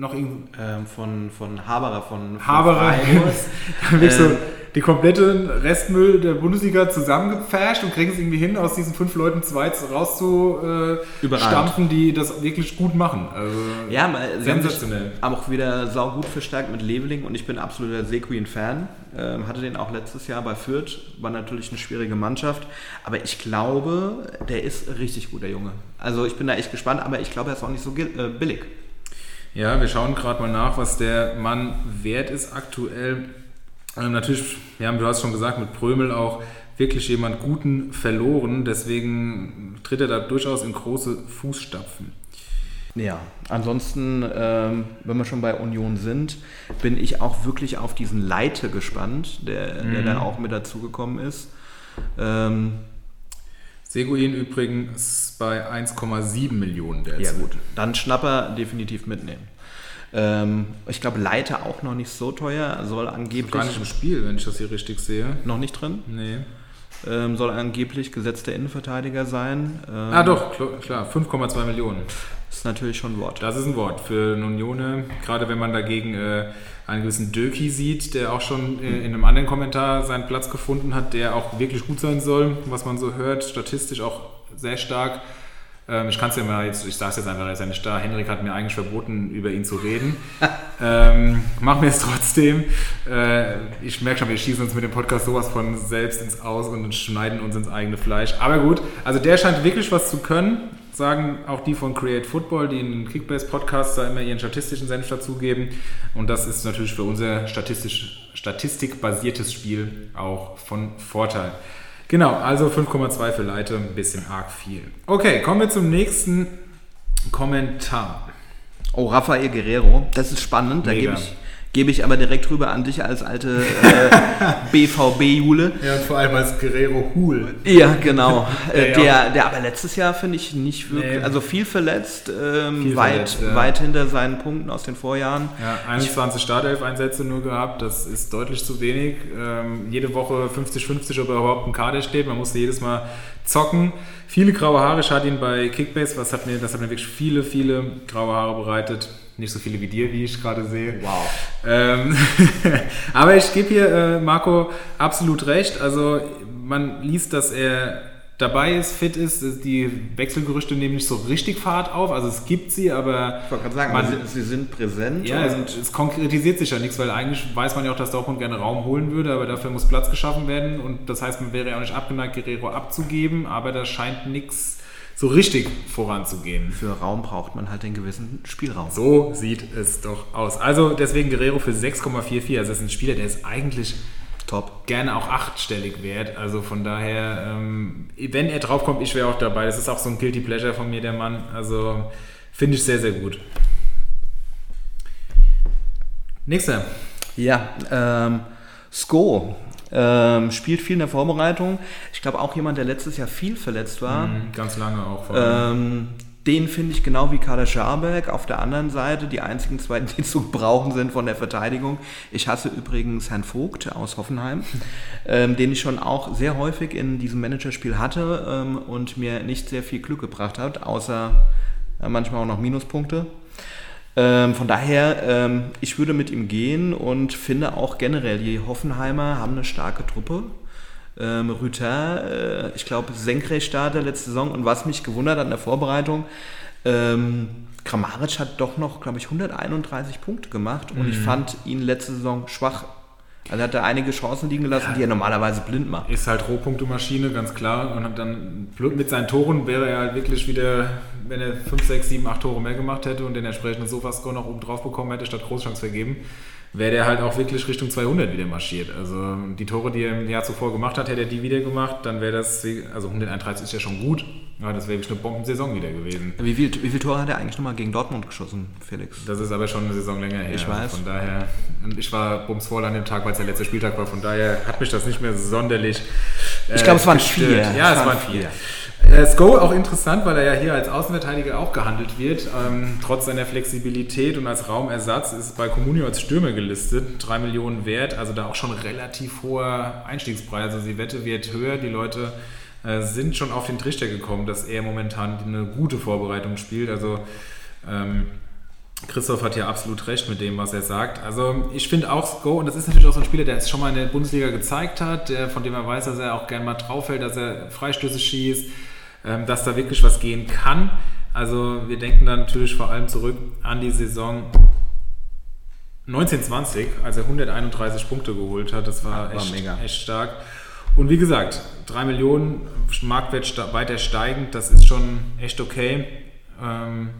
noch irgendwie... Ähm, von, von Haberer, von, von Haberer, ähm, so die kompletten Restmüll der Bundesliga zusammengepfascht und kriegen es irgendwie hin, aus diesen fünf Leuten zwei rauszustampfen, die das wirklich gut machen. Also ja, sensationell. Haben auch wieder sau gut verstärkt mit Leveling und ich bin absoluter Sequin-Fan. Ähm, hatte den auch letztes Jahr bei Fürth, war natürlich eine schwierige Mannschaft, aber ich glaube, der ist richtig gut, der Junge. Also ich bin da echt gespannt, aber ich glaube, er ist auch nicht so äh, billig. Ja, wir schauen gerade mal nach, was der Mann wert ist aktuell. Ähm, natürlich, ja, du hast schon gesagt, mit Prömel auch wirklich jemand Guten verloren. Deswegen tritt er da durchaus in große Fußstapfen. Ja, ansonsten, ähm, wenn wir schon bei Union sind, bin ich auch wirklich auf diesen Leite gespannt, der, mhm. der da auch mit dazugekommen ist. Ähm, Seguin übrigens bei 1,7 Millionen derzeit. Ja gut, dann Schnapper definitiv mitnehmen. Ähm, ich glaube, Leiter auch noch nicht so teuer, soll angeblich. Gar nicht im Spiel, wenn ich das hier richtig sehe. Noch nicht drin? Nee. Ähm, soll angeblich gesetzter Innenverteidiger sein. Ähm, ah, doch, klar, 5,2 Millionen. Ist natürlich schon ein Wort. Das ist ein Wort für eine Unione, gerade wenn man dagegen äh, einen gewissen Döki sieht, der auch schon äh, in einem anderen Kommentar seinen Platz gefunden hat, der auch wirklich gut sein soll, was man so hört, statistisch auch sehr stark. Ähm, ich kann es ja mal jetzt, ich sage es jetzt einfach, er ist ja nicht da. Henrik hat mir eigentlich verboten, über ihn zu reden. ähm, machen wir es trotzdem. Äh, ich merke schon, wir schießen uns mit dem Podcast sowas von selbst ins Aus und schneiden uns ins eigene Fleisch. Aber gut, also der scheint wirklich was zu können. Sagen auch die von Create Football, die in den Kickbase-Podcast da immer ihren statistischen Senf dazugeben. Und das ist natürlich für unser statistisch, statistikbasiertes Spiel auch von Vorteil. Genau, also 5,2 für Leite, ein bisschen arg viel. Okay, kommen wir zum nächsten Kommentar. Oh, Rafael Guerrero, das ist spannend. Da gebe ich, Gebe ich aber direkt rüber an dich als alte äh, BVB-Jule. Ja, und vor allem als Guerrero Hul. Ja, genau. Äh, der, der aber letztes Jahr finde ich nicht wirklich, nee. also viel verletzt, ähm, viel weit, verletzt, ja. weit hinter seinen Punkten aus den Vorjahren. Ja, 21 Startelf-Einsätze nur gehabt, das ist deutlich zu wenig. Ähm, jede Woche 50-50, ob er überhaupt im Kader steht. Man musste jedes Mal zocken. Viele graue Haare, ich hatte ihn bei Kickbase, was hat mir, das hat mir wirklich viele, viele graue Haare bereitet. Nicht so viele wie dir, wie ich gerade sehe. Wow. Ähm, aber ich gebe hier äh, Marco absolut recht. Also man liest, dass er dabei ist, fit ist. Die Wechselgerüchte nehmen nicht so richtig Fahrt auf. Also es gibt sie, aber. Ich wollte gerade sagen, man, sie, sie, sind präsent. Ja, es, es, konkretisiert sich ja nichts, weil eigentlich weiß man ja auch, dass Dortmund gerne Raum holen würde, aber dafür muss Platz geschaffen werden. Und das heißt, man wäre ja auch nicht abgeneigt, Guerrero abzugeben, aber da scheint nichts so richtig voranzugehen. Für Raum braucht man halt den gewissen Spielraum. So sieht es doch aus. Also deswegen Guerrero für 6,44. Also das ist ein Spieler, der ist eigentlich top. Gerne auch achtstellig wert. Also von daher, ähm, wenn er draufkommt, ich wäre auch dabei. Das ist auch so ein Guilty Pleasure von mir, der Mann. Also finde ich sehr, sehr gut. Nächster. Ja, ähm, Sko ähm, spielt viel in der Vorbereitung. Ich glaube auch jemand, der letztes Jahr viel verletzt war. Mhm, ganz lange auch. Ähm, den finde ich genau wie Kader Scharberg. Auf der anderen Seite, die einzigen zwei, die zu brauchen sind von der Verteidigung. Ich hasse übrigens Herrn Vogt aus Hoffenheim, ähm, den ich schon auch sehr häufig in diesem Managerspiel hatte ähm, und mir nicht sehr viel Glück gebracht hat, außer äh, manchmal auch noch Minuspunkte. Ähm, von daher, ähm, ich würde mit ihm gehen und finde auch generell, die Hoffenheimer haben eine starke Truppe. Ähm, Rüther, äh, ich glaube, Senkrechtstarter letzte Saison und was mich gewundert hat in der Vorbereitung, ähm, Kramaric hat doch noch, glaube ich, 131 Punkte gemacht und mhm. ich fand ihn letzte Saison schwach also hat er einige Chancen liegen gelassen, ja, die er normalerweise blind macht. Ist halt Rohpunktemaschine, ganz klar. Und dann mit seinen Toren wäre er halt wirklich wieder, wenn er 5, 6, 7, 8 Tore mehr gemacht hätte und den entsprechenden Sofascore noch oben drauf bekommen hätte, statt Großchance vergeben, wäre der halt auch wirklich Richtung 200 wieder marschiert. Also die Tore, die er im Jahr zuvor gemacht hat, hätte er die wieder gemacht, dann wäre das, also 131 ist ja schon gut, ja, das wäre wirklich eine Bombensaison wieder gewesen. Wie viel, wie viel Tore hat er eigentlich nochmal gegen Dortmund geschossen, Felix? Das ist aber schon eine Saison länger her. Ich weiß. Von daher, und ich war bumsvoll an dem Tag, weil es der letzte Spieltag war, von daher hat mich das nicht mehr sonderlich äh, Ich glaube, es waren gestört. vier. Ja, es, es waren vier. Äh, Sko auch interessant, weil er ja hier als Außenverteidiger auch gehandelt wird. Ähm, trotz seiner Flexibilität und als Raumersatz ist bei Comunio als Stürmer gelistet. Drei Millionen wert, also da auch schon relativ hoher Einstiegspreis. Also die Wette wird höher. Die Leute äh, sind schon auf den Trichter gekommen, dass er momentan eine gute Vorbereitung spielt. Also ähm, Christoph hat ja absolut recht mit dem, was er sagt. Also ich finde auch Sko, und das ist natürlich auch so ein Spieler, der es schon mal in der Bundesliga gezeigt hat, der, von dem er weiß, dass er auch gerne mal drauf fällt, dass er Freistöße schießt, ähm, dass da wirklich was gehen kann. Also wir denken dann natürlich vor allem zurück an die Saison 1920, als er 131 Punkte geholt hat. Das war, echt, mega. echt stark. Und wie gesagt, 3 Millionen Marktwert weiter steigend, das ist schon echt okay. Ähm,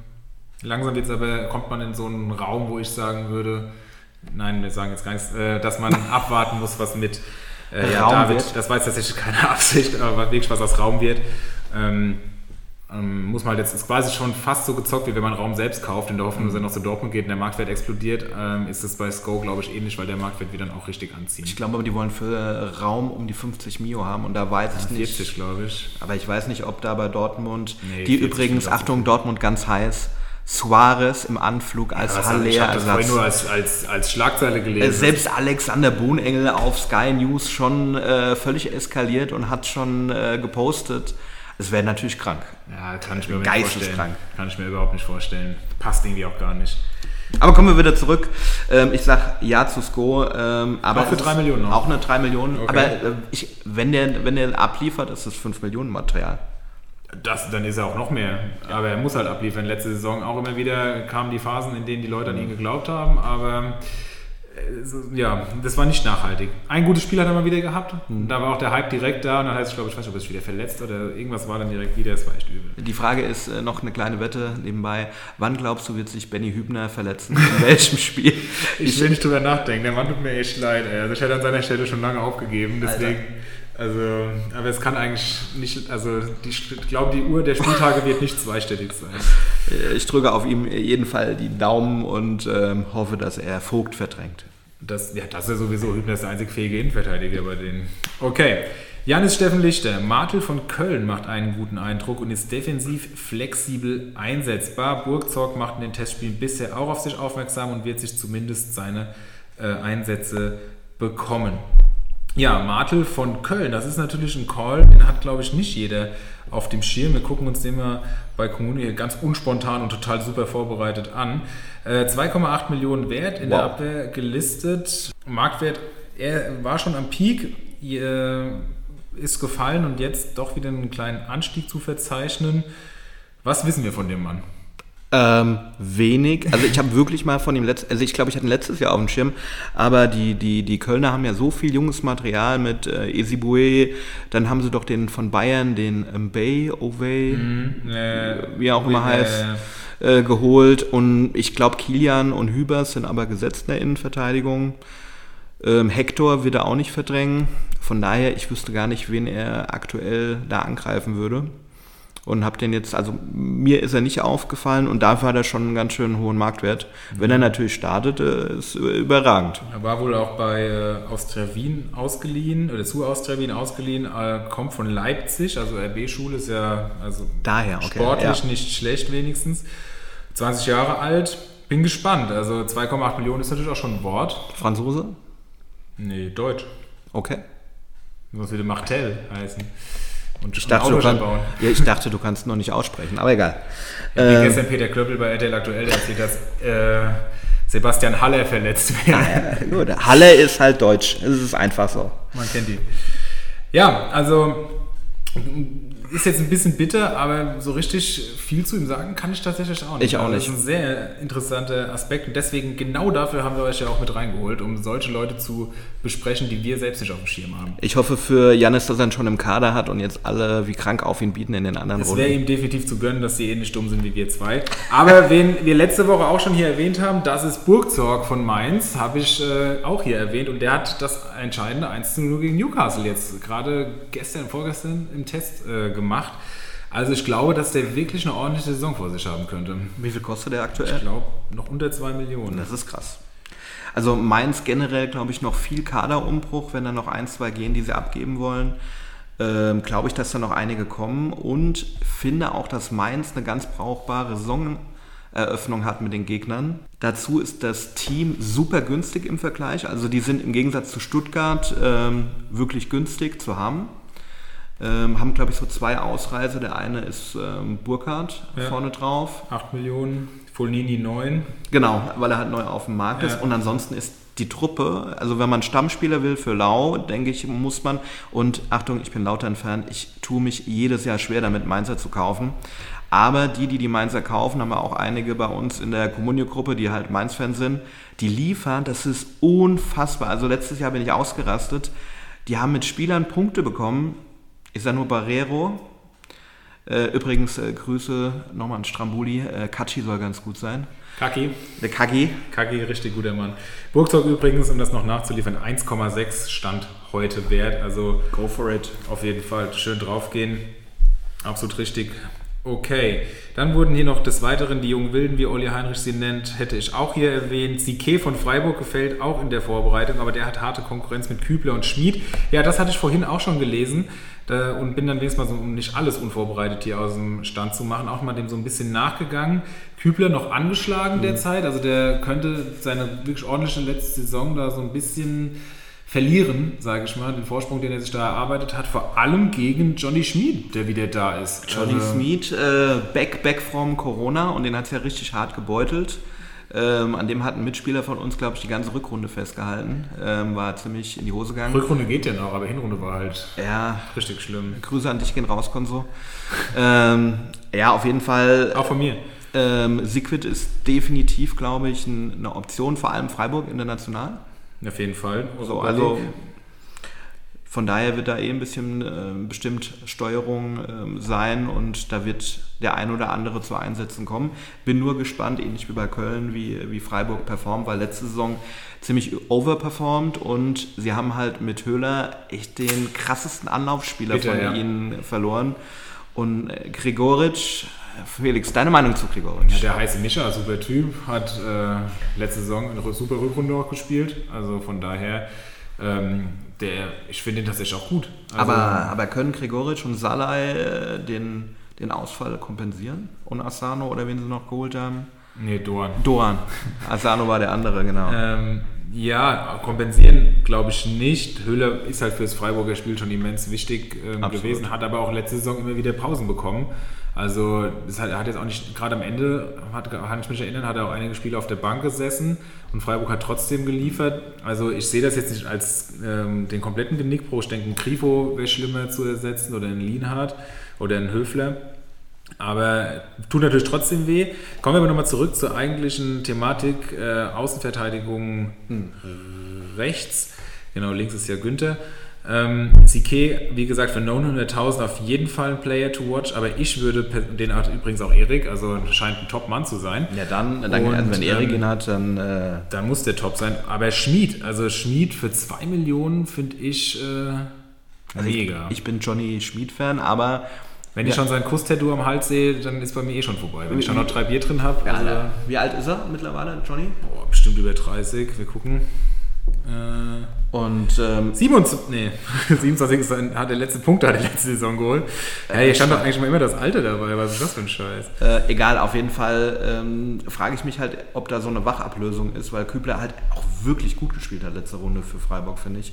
langsam jetzt aber, kommt man in so einen Raum, wo ich sagen würde, nein, wir sagen jetzt gar nichts, äh, dass man abwarten muss, was mit äh, ja, David, wird. das war jetzt tatsächlich keine Absicht, aber wirklich was aus Raum wird. Ähm, ähm, muss man halt jetzt, ist quasi schon fast so gezockt, wie wenn man Raum selbst kauft, in der Hoffnung, dass er noch zu Dortmund geht und der Marktwert explodiert, ähm, ist es bei Sko, glaube ich, ähnlich, weil der Marktwert wieder dann auch richtig anzieht. Ich glaube aber, die wollen für Raum um die 50 Mio haben und da weiß ich nicht. 40, glaube ich. Aber ich weiß nicht, ob da bei Dortmund, nee, die übrigens, Achtung, Dortmund ganz heiß, Suarez im Anflug als ja, Haller. Ich habe das nur als, als, als Schlagzeile gelesen. Äh, selbst Alexander Bohnengel auf Sky News schon äh, völlig eskaliert und hat schon äh, gepostet, es wäre natürlich krank. Ja, kann ich mir nicht vorstellen. Kann ich mir überhaupt nicht vorstellen. Passt irgendwie auch gar nicht. Aber kommen wir wieder zurück. Ähm, ich sag ja zu Sko. Ähm, aber auch für 3 Millionen noch. Auch eine 3 Millionen. Okay. Aber äh, ich, wenn, der, wenn der abliefert, ist das 5 Millionen Material. Das, dann ist er auch noch mehr. Aber er muss halt abliefern. Letzte Saison auch immer wieder kamen die Phasen, in denen die Leute an ihn geglaubt haben. Aber ja, das war nicht nachhaltig. Ein gutes Spiel hat er mal wieder gehabt. Mhm. Da war auch der Hype direkt da und dann heißt es, glaube ich, weiß nicht, ob er sich wieder verletzt oder irgendwas war dann direkt wieder. Es war echt übel. Die Frage ist äh, noch eine kleine Wette nebenbei. Wann glaubst du, wird sich Benny Hübner verletzen? In welchem Spiel? ich will nicht drüber nachdenken. Der Mann tut mir echt leid. Also ich hätte an seiner Stelle schon lange aufgegeben. Deswegen. Alter. Also, aber es kann eigentlich nicht, also die, ich glaube, die Uhr der Spieltage wird nicht zweistellig sein. Äh, ich drücke auf ihm jeden Fall die Daumen und ähm, hoffe, dass er Vogt verdrängt. Das, ja, das ist ja sowieso Hübner ist der einzig fähige Innenverteidiger bei denen. Okay. Janis Steffen Lichter. Martel von Köln macht einen guten Eindruck und ist defensiv flexibel einsetzbar. Burgzorg macht in den Testspielen bisher auch auf sich aufmerksam und wird sich zumindest seine äh, Einsätze bekommen. Ja, Martel von Köln, das ist natürlich ein Call, den hat, glaube ich, nicht jeder auf dem Schirm. Wir gucken uns den mal bei Kommune ganz unspontan und total super vorbereitet an. 2,8 äh, Millionen Wert in wow. der Abwehr gelistet. Marktwert, er war schon am Peak, ist gefallen und jetzt doch wieder einen kleinen Anstieg zu verzeichnen. Was wissen wir von dem Mann? Ähm, wenig. Also ich habe wirklich mal von dem letzten, also ich glaube, ich hatte letztes Jahr auf dem Schirm, aber die, die, die Kölner haben ja so viel junges Material mit äh, Esibue, dann haben sie doch den von Bayern, den Mbay, Ovey, mm, äh, wie auch immer heißt, äh, geholt und ich glaube Kilian und Hübers sind aber gesetzt in der Innenverteidigung. Ähm, Hector wird er auch nicht verdrängen. Von daher, ich wüsste gar nicht, wen er aktuell da angreifen würde und habe den jetzt, also mir ist er nicht aufgefallen und dafür hat er schon einen ganz schön hohen Marktwert. Mhm. Wenn er natürlich startet, ist überragend. Er war wohl auch bei äh, Austria Wien ausgeliehen oder zu Austria Wien ausgeliehen, äh, kommt von Leipzig, also RB-Schule ist ja also Daher, okay. sportlich ja. nicht schlecht wenigstens. 20 Jahre alt, bin gespannt. Also 2,8 Millionen ist natürlich auch schon ein Wort. Franzose? Nee, Deutsch. Okay. Was würde Martel heißen? Und ich dachte, kann, ja, ich dachte, du kannst noch nicht aussprechen, aber egal. Ja, ähm, gestern Peter Klöppel bei RTL aktuell, erzählt, dass äh, Sebastian Haller verletzt wäre. Ah, ja, Haller ist halt deutsch. Es ist einfach so. Man kennt ihn. Ja, also ist jetzt ein bisschen bitter, aber so richtig viel zu ihm sagen kann ich tatsächlich auch nicht. Ich auch nicht. Das ist ein sehr interessanter Aspekt und deswegen genau dafür haben wir euch ja auch mit reingeholt, um solche Leute zu besprechen, die wir selbst nicht auf dem Schirm haben. Ich hoffe für Janis, dass er ihn schon im Kader hat und jetzt alle wie krank auf ihn bieten in den anderen Es Runden. wäre ihm definitiv zu gönnen, dass sie ähnlich dumm sind wie wir zwei. Aber wen wir letzte Woche auch schon hier erwähnt haben, das ist Burgzorg von Mainz, habe ich äh, auch hier erwähnt und der hat das entscheidende 1 zu 0 gegen Newcastle jetzt gerade gestern, vorgestern im Test äh, gemacht. Also ich glaube, dass der wirklich eine ordentliche Saison vor sich haben könnte. Wie viel kostet der Ich aktuell? glaube, noch unter 2 Millionen. Das ist krass. Also Mainz generell, glaube ich, noch viel Kaderumbruch, wenn da noch ein, zwei gehen, die sie abgeben wollen. Ähm, glaube ich, dass da noch einige kommen und finde auch, dass Mainz eine ganz brauchbare Saisoneröffnung hat mit den Gegnern. Dazu ist das Team super günstig im Vergleich. Also die sind im Gegensatz zu Stuttgart ähm, wirklich günstig zu haben. Ähm, haben, glaube ich, so zwei Ausreise. Der eine ist ähm, Burkhardt Ja. vorne drauf. 8 Millionen, Fulnini 9. Genau, weil er halt neu auf dem Markt Ja. ist. Und ansonsten ist die Truppe, also wenn man Stammspieler will für Lau, denke ich, muss man, und Achtung, ich bin Lautern-Fan, ich tue mich jedes Jahr schwer damit, Mainzer zu kaufen. Aber die, die die Mainzer kaufen, haben wir auch einige bei uns in der Communio-Gruppe, die halt Mainz-Fans sind, die liefern, das ist unfassbar. Also letztes Jahr bin ich ausgerastet. Die haben mit Spielern Punkte bekommen. Ich sage nur Barrero, äh, übrigens, äh, Grüße nochmal an Strambuli. Äh, Katschi soll ganz gut sein. Kaki. Der Kagi. Kaki, richtig guter Mann. Burgzorg übrigens, um das noch nachzuliefern, 1,6 Stand heute wert. Also Go for it. auf jeden Fall schön draufgehen. Absolut richtig. Okay, dann wurden hier noch des Weiteren die jungen Wilden, wie Olli Heinrich sie nennt, hätte ich auch hier erwähnt. Sique von Freiburg gefällt auch in der Vorbereitung, aber der hat harte Konkurrenz mit Kübler und Schmid. Ja, das hatte ich vorhin auch schon gelesen äh, und bin dann wenigstens mal so, um nicht alles unvorbereitet hier aus dem Stand zu machen, auch mal dem so ein bisschen nachgegangen. Kübler noch angeschlagen derzeit, also der könnte seine wirklich ordentliche letzte Saison da so ein bisschen verlieren, sage ich mal, den Vorsprung, den er sich da erarbeitet hat, vor allem gegen Johnny Schmid, der wieder da ist. Johnny Also, Smith, äh, back, back from Corona und den hat es ja richtig hart gebeutelt. Ähm, an dem hat ein Mitspieler von uns, glaube ich, die ganze Rückrunde festgehalten. Ähm, war ziemlich in die Hose gegangen. Rückrunde geht ja noch, aber Hinrunde war halt ja, richtig schlimm. Grüße an dich gehen raus, Konso. ähm, ja, auf jeden Fall. Auch von mir. Ähm, Siegwit ist definitiv, glaube ich, ein, eine Option, vor allem Freiburg international. Auf jeden Fall. So, also von daher wird da eh ein bisschen äh, bestimmt Steuerung ähm, sein und da wird der ein oder andere zu Einsätzen kommen. Bin nur gespannt, ähnlich wie bei Köln, wie, wie Freiburg performt, weil letzte Saison ziemlich overperformed und sie haben halt mit Höhler echt den krassesten Anlaufspieler Bitter, von ja. ihnen verloren. Und äh, Gregoritsch, Felix, deine Meinung zu Gregoritsch? Ja, der heiße Mischa, super Typ, hat äh, letzte Saison eine super Rückrunde auch gespielt. Also von daher, ähm, der, ich finde ihn tatsächlich auch gut. Also, aber, aber können Gregoritsch und Salai äh, den, den Ausfall kompensieren? Und Asano oder wen sie noch geholt haben? Nee, Dorn. Doan. Asano war der andere, genau. Ähm, ja, kompensieren glaube ich nicht. Höhler ist halt fürs Freiburger Spiel schon immens wichtig ähm, gewesen, hat aber auch letzte Saison immer wieder Pausen bekommen. Also das hat, er hat jetzt auch nicht, gerade am Ende, hat, kann ich mich erinnern, hat er auch einige Spiele auf der Bank gesessen und Freiburg hat trotzdem geliefert. Also ich sehe das jetzt nicht als ähm, den kompletten Genickbruch. Ich denke, ein Grifo wäre schlimmer zu ersetzen oder ein Lienhardt oder ein Höfler. Aber tut natürlich trotzdem weh. Kommen wir aber nochmal zurück zur eigentlichen Thematik äh, Außenverteidigung rechts. Genau, links ist ja Günther. Ähm, Sique, wie gesagt, für 900.000 auf jeden Fall ein Player to watch, aber ich würde, den hat übrigens auch Erik, also scheint ein Top-Mann zu sein. ja, dann, dann Und, also wenn Erik ähm, ihn hat, dann. Äh, Dann muss der Top sein. Aber Schmied, also Schmied für 2 Millionen finde ich äh, also ich, mega. ich bin Johnny Schmid-Fan, aber. Wenn ich Ja. schon sein Kusstattoo am Hals sehe, dann ist bei mir eh schon vorbei. Wenn ich schon noch drei Bier drin habe, Ja, also, wie alt ist er mittlerweile, Johnny? boah, bestimmt über 30, wir gucken. Äh, Und ähm, 27, nee, 27 ist ein, hat der letzte Punkt, hat der letzte Saison geholt. Ja, hier stand doch eigentlich mal immer das Alter dabei, was ist das für ein Scheiß? Äh, egal, auf jeden Fall ähm, frage ich mich halt, ob da so eine Wachablösung ist, weil Kübler halt auch wirklich gut gespielt hat letzte Runde für Freiburg, finde ich.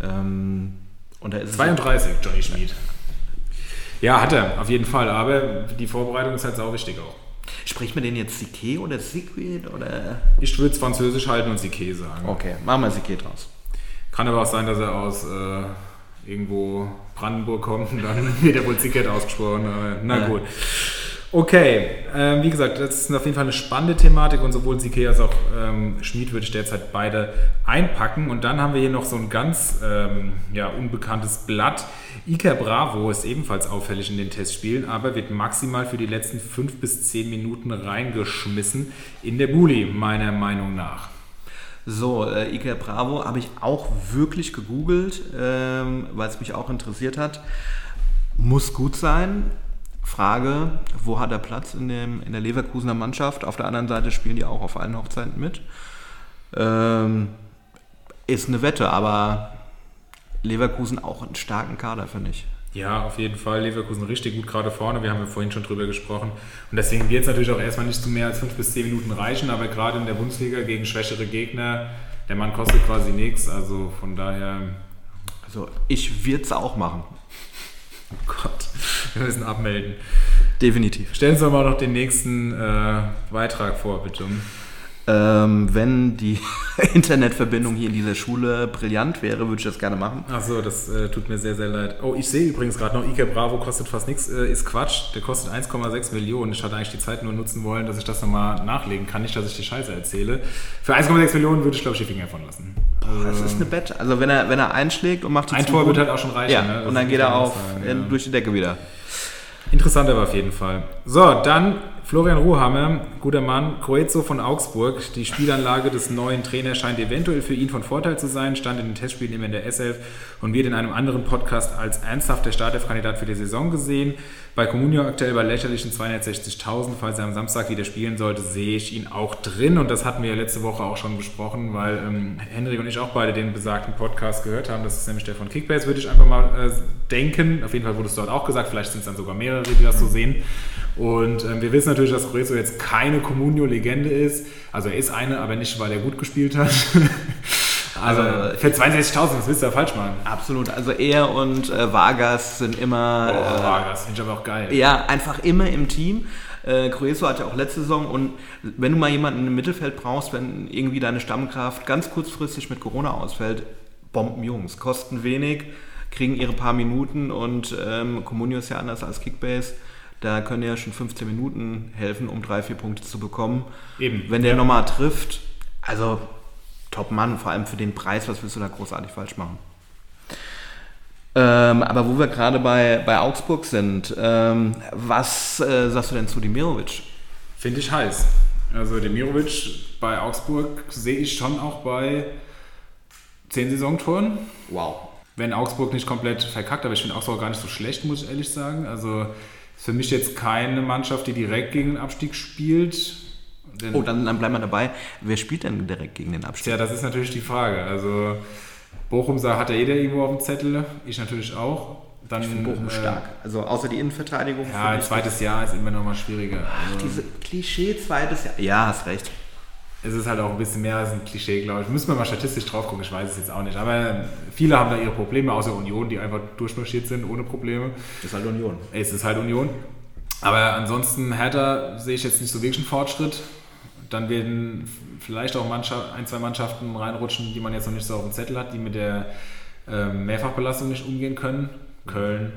Ähm, und da ist es 32, Johnny Schmid. Ja, hat er, auf jeden Fall, aber die Vorbereitung ist halt sau wichtig auch. Spricht man den jetzt Sique oder Siquid oder? Ich würde es französisch halten und Sique sagen. Okay, machen wir Sique draus. Kann aber auch sein, dass er aus äh, irgendwo Brandenburg kommt und dann wird der wohl Zickert ausgesprochen. Aber na ja. gut. Okay, ähm, wie gesagt, das ist auf jeden Fall eine spannende Thematik und sowohl Sique als auch ähm, Schmid würde ich derzeit beide einpacken. Und dann haben wir hier noch so ein ganz ähm, ja, unbekanntes Blatt. Iker Bravo ist ebenfalls auffällig in den Testspielen, aber wird maximal für die letzten fünf bis zehn Minuten reingeschmissen in der Bulli, meiner Meinung nach. So, äh, Iker Bravo habe ich auch wirklich gegoogelt, ähm, weil es mich auch interessiert hat. Muss gut sein Frage, wo hat er Platz in, dem, in der Leverkusener Mannschaft? Auf der anderen Seite spielen die auch auf allen Hochzeiten mit. Ähm, ist eine Wette, aber Leverkusen auch einen starken Kader, finde ich. Ja, auf jeden Fall. Leverkusen richtig gut gerade vorne. Wir haben ja vorhin schon drüber gesprochen. Und deswegen wird es natürlich auch erstmal nicht zu mehr als fünf bis zehn Minuten reichen. Aber gerade in der Bundesliga gegen schwächere Gegner, der Mann kostet quasi nichts. Also von daher. Also ich würde es auch machen. Oh Gott, wir müssen abmelden. Definitiv. Stellen Sie doch mal noch den nächsten äh, Beitrag vor, bitte. Ähm, wenn die Internetverbindung hier in dieser Schule brillant wäre, würde ich das gerne machen. Ach so, das äh, tut mir sehr, sehr leid. Oh, ich sehe übrigens gerade noch, Ike Bravo kostet fast nichts, äh, ist Quatsch. Der kostet 1,6 Millionen. Ich hatte eigentlich die Zeit nur nutzen wollen, dass ich das nochmal nachlegen kann. Nicht, dass ich die Scheiße erzähle. Für 1,6 Millionen würde ich, glaube ich, die Finger davon lassen. Also, das ist eine Bett. Also wenn er, wenn er einschlägt und macht die Ein Tor wird halt auch schon reichen. Ja, ne? und dann geht er auf sein, ja. durch die Decke wieder. Interessant aber auf jeden Fall. So, dann Florian Ruhammer, guter Mann, Coezo von Augsburg. Die Spielanlage des neuen Trainers scheint eventuell für ihn von Vorteil zu sein, stand in den Testspielen immer in der S11 und wird in einem anderen Podcast als ernsthafter Startelf-Kandidat für die Saison gesehen. Bei Comunio aktuell bei lächerlichen 260.000. Falls er am Samstag wieder spielen sollte, sehe ich ihn auch drin. Und das hatten wir ja letzte Woche auch schon besprochen, weil ähm, Henrik und ich auch beide den besagten Podcast gehört haben. Das ist nämlich der von Kickbase, würde ich einfach mal äh, denken. Auf jeden Fall wurde es dort auch gesagt. Vielleicht sind es dann sogar mehrere, die das so sehen. Und ähm, wir wissen natürlich, dass Corezo jetzt keine Comunio-Legende ist. Also er ist eine, aber nicht, weil er gut gespielt hat. also für 62.000, was willst du da falsch machen? Absolut. Also er und äh, Vargas sind immer... Oh, äh, Vargas, finde ich aber auch geil. Ja, einfach immer im Team. Äh, Croeso hatte auch letzte Saison und wenn du mal jemanden im Mittelfeld brauchst, wenn irgendwie deine Stammkraft ganz kurzfristig mit Corona ausfällt, Bombenjungs, kosten wenig, kriegen ihre paar Minuten und ähm, Comunio ist ja anders als Kickbase da können ja schon 15 Minuten helfen, um drei, vier Punkte zu bekommen. Eben. Wenn der ja. nochmal trifft, also top Mann, vor allem für den Preis, was willst du da großartig falsch machen? Ähm, aber wo wir gerade bei, bei Augsburg sind, ähm, was äh, sagst du denn zu Demirovic? Finde ich heiß. Also Demirovic bei Augsburg sehe ich schon auch bei 10 Saisontoren. Wow. Wenn Augsburg nicht komplett verkackt, aber ich finde Augsburg gar nicht so schlecht, muss ich ehrlich sagen. Also für mich jetzt keine Mannschaft, die direkt gegen den Abstieg spielt. oh, dann, dann bleiben wir dabei. Wer spielt denn direkt gegen den Abstieg? Ja, das ist natürlich die Frage. Also Bochum hat ja jeder irgendwo auf dem Zettel, ich natürlich auch. Dann, ich finde Bochum äh, stark. Also außer die Innenverteidigung. Ja, zweites Jahr ist immer noch mal schwieriger. Ach, also, diese Klischee zweites Jahr. Ja, hast recht es ist halt auch ein bisschen mehr als ein Klischee, glaube ich. Müssen wir mal statistisch drauf gucken, ich weiß es jetzt auch nicht. Aber viele haben da ihre Probleme, außer Union, die einfach durchmarschiert sind ohne Probleme. Ist halt Union. Es ist halt Union. Aber ansonsten, Hertha sehe ich jetzt nicht so wirklich einen Fortschritt. Dann werden vielleicht auch ein, zwei Mannschaften reinrutschen, die man jetzt noch nicht so auf dem Zettel hat, die mit der äh, Mehrfachbelastung nicht umgehen können. Köln,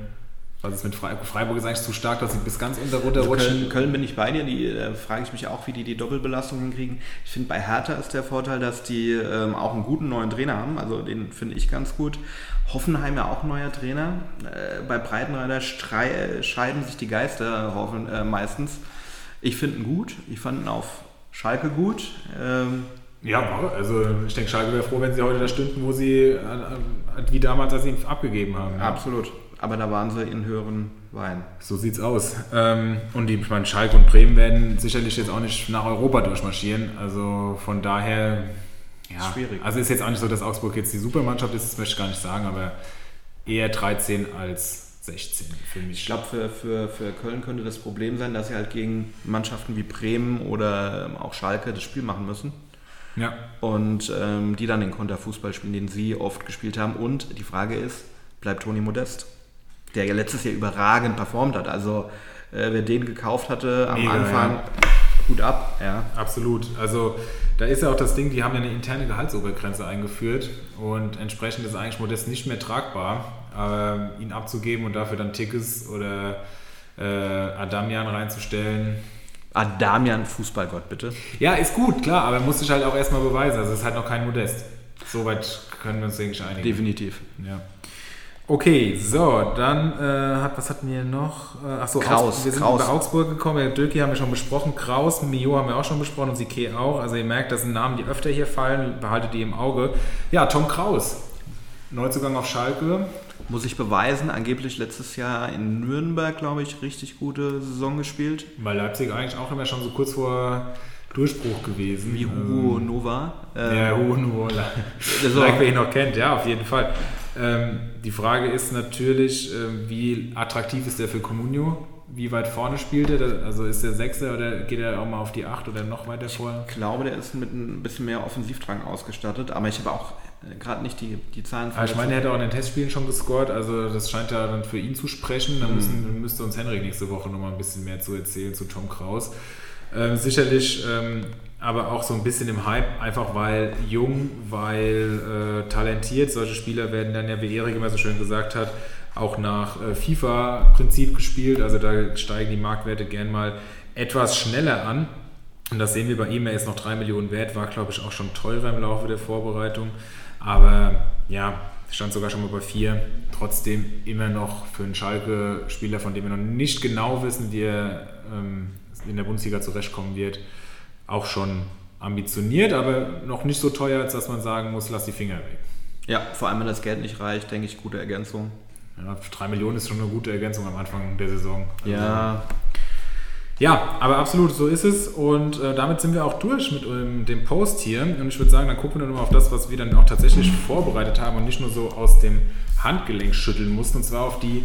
was ist mit Freiburg? Freiburg ist eigentlich zu stark, dass sie bis ganz unter runter also Köln, Köln, bin ich bei dir, die äh, frage ich mich auch, wie die die Doppelbelastung hinkriegen. Ich finde, bei Hertha ist der Vorteil, dass die ähm, auch einen guten neuen Trainer haben, also den finde ich ganz gut. Hoffenheim ja auch neuer Trainer. Äh, bei Breitenreiter äh, scheiden sich die Geister hoffen, äh, meistens. Ich finde ihn gut, ich fand ihn auf Schalke gut. Ähm, ja, also ich denke, Schalke wäre froh, wenn sie heute da stünden, wo sie, äh, wie damals, als sie ihn abgegeben haben. Ja. Absolut aber da waren sie in höheren Weinen. So sieht's aus. Ähm, und die, ich meine, Schalke und Bremen werden sicherlich jetzt auch nicht nach Europa durchmarschieren. Also von daher, ja. Schwierig. Also ist jetzt auch nicht so, dass Augsburg jetzt die Supermannschaft ist, das möchte ich gar nicht sagen, aber eher 13 als 16 für mich. Ich glaube, für, für, für Köln könnte das Problem sein, dass sie halt gegen Mannschaften wie Bremen oder ähm, auch Schalke das Spiel machen müssen. Ja. Und ähm, die dann den Konterfußball spielen, den sie oft gespielt haben. Und die Frage ist, bleibt Toni Modest? Der ja letztes Jahr überragend performt hat. Also äh, wer den gekauft hatte am Mega, Anfang, ja. gut ab. Ja. Absolut. Also da ist ja auch das Ding, die haben ja eine interne Gehaltsobergrenze eingeführt und entsprechend ist eigentlich Modest nicht mehr tragbar. aber ihn abzugeben und dafür dann Tickets oder äh, Adamian reinzustellen. Adamian, Fußballgott, bitte. Ja, ist gut, klar, aber muss sich halt auch erstmal beweisen. Also es ist halt noch kein Modest. Soweit können wir uns, denke ich, einigen. Definitiv. Ja. Okay, so, dann äh, hat, was hatten wir noch? Äh, achso, Kraus, wir sind Kraus. über Augsburg gekommen. Ja, Döki haben wir schon besprochen, Kraus, Mio haben wir auch schon besprochen und Sique auch. Also ihr merkt, das sind Namen, die öfter hier fallen, behaltet die im Auge. Ja, Tom Kraus, Neuzugang auf Schalke. Muss ich beweisen, angeblich letztes Jahr in Nürnberg, glaube ich, richtig gute Saison gespielt. Bei Leipzig eigentlich auch immer schon so kurz vor Durchbruch gewesen. Wie Hugo Nova. Ähm, ja, Hugo Nova. so. wer ihn noch kennt, ja, auf jeden Fall. Ähm, die Frage ist natürlich, äh, wie attraktiv ist der für Comunio? Wie weit vorne spielt er? Also ist der Sechste oder geht er auch mal auf die Acht oder noch weiter vor? Ich glaube, der ist mit ein bisschen mehr Offensivdrang ausgestattet, aber ich habe auch gerade nicht die, die Zahlen von. ich meine, er hat auch in den Testspielen schon gescored, also das scheint ja dann für ihn zu sprechen. Dann müssen, müsste uns Henrik nächste Woche nochmal ein bisschen mehr zu erzählen zu Tom Kraus. Ähm, sicherlich ähm, aber auch so ein bisschen im Hype, einfach weil jung, weil äh, talentiert. Solche Spieler werden dann ja, wie Erik immer so schön gesagt hat, auch nach äh, FIFA-Prinzip gespielt. Also da steigen die Marktwerte gern mal etwas schneller an. Und das sehen wir bei ihm. Er ist noch 3 Millionen wert, war glaube ich auch schon teurer im Laufe der Vorbereitung. Aber ja, stand sogar schon mal bei 4. Trotzdem immer noch für einen Schalke-Spieler, von dem wir noch nicht genau wissen, wie er ähm, in der Bundesliga zurechtkommen wird, auch schon ambitioniert, aber noch nicht so teuer, als dass man sagen muss, lass die Finger weg. Ja, vor allem wenn das Geld nicht reicht, denke ich, gute Ergänzung. Ja, 3 Millionen ist schon eine gute Ergänzung am Anfang der Saison. Also ja. Ja, aber absolut, so ist es. Und äh, damit sind wir auch durch mit ähm, dem Post hier. Und ich würde sagen, dann gucken wir nochmal auf das, was wir dann auch tatsächlich vorbereitet haben und nicht nur so aus dem Handgelenk schütteln mussten, und zwar auf die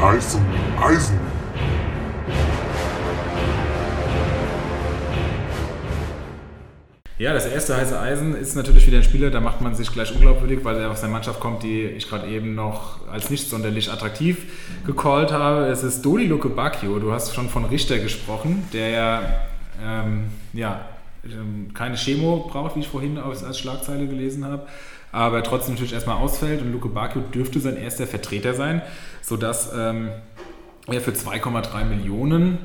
heißen Eisen. Ja, das erste heiße Eisen ist natürlich wieder ein Spieler, da macht man sich gleich unglaubwürdig, weil er aus der Mannschaft kommt, die ich gerade eben noch als nicht sonderlich attraktiv gecallt habe. Es ist Dodi Luke Bacchio. Du hast schon von Richter gesprochen, der ja, ähm, ja ähm, keine Chemo braucht, wie ich vorhin als Schlagzeile gelesen habe aber trotzdem natürlich erstmal ausfällt und Luke Bacchio dürfte sein erster Vertreter sein, sodass ähm, er für 2,3 Millionen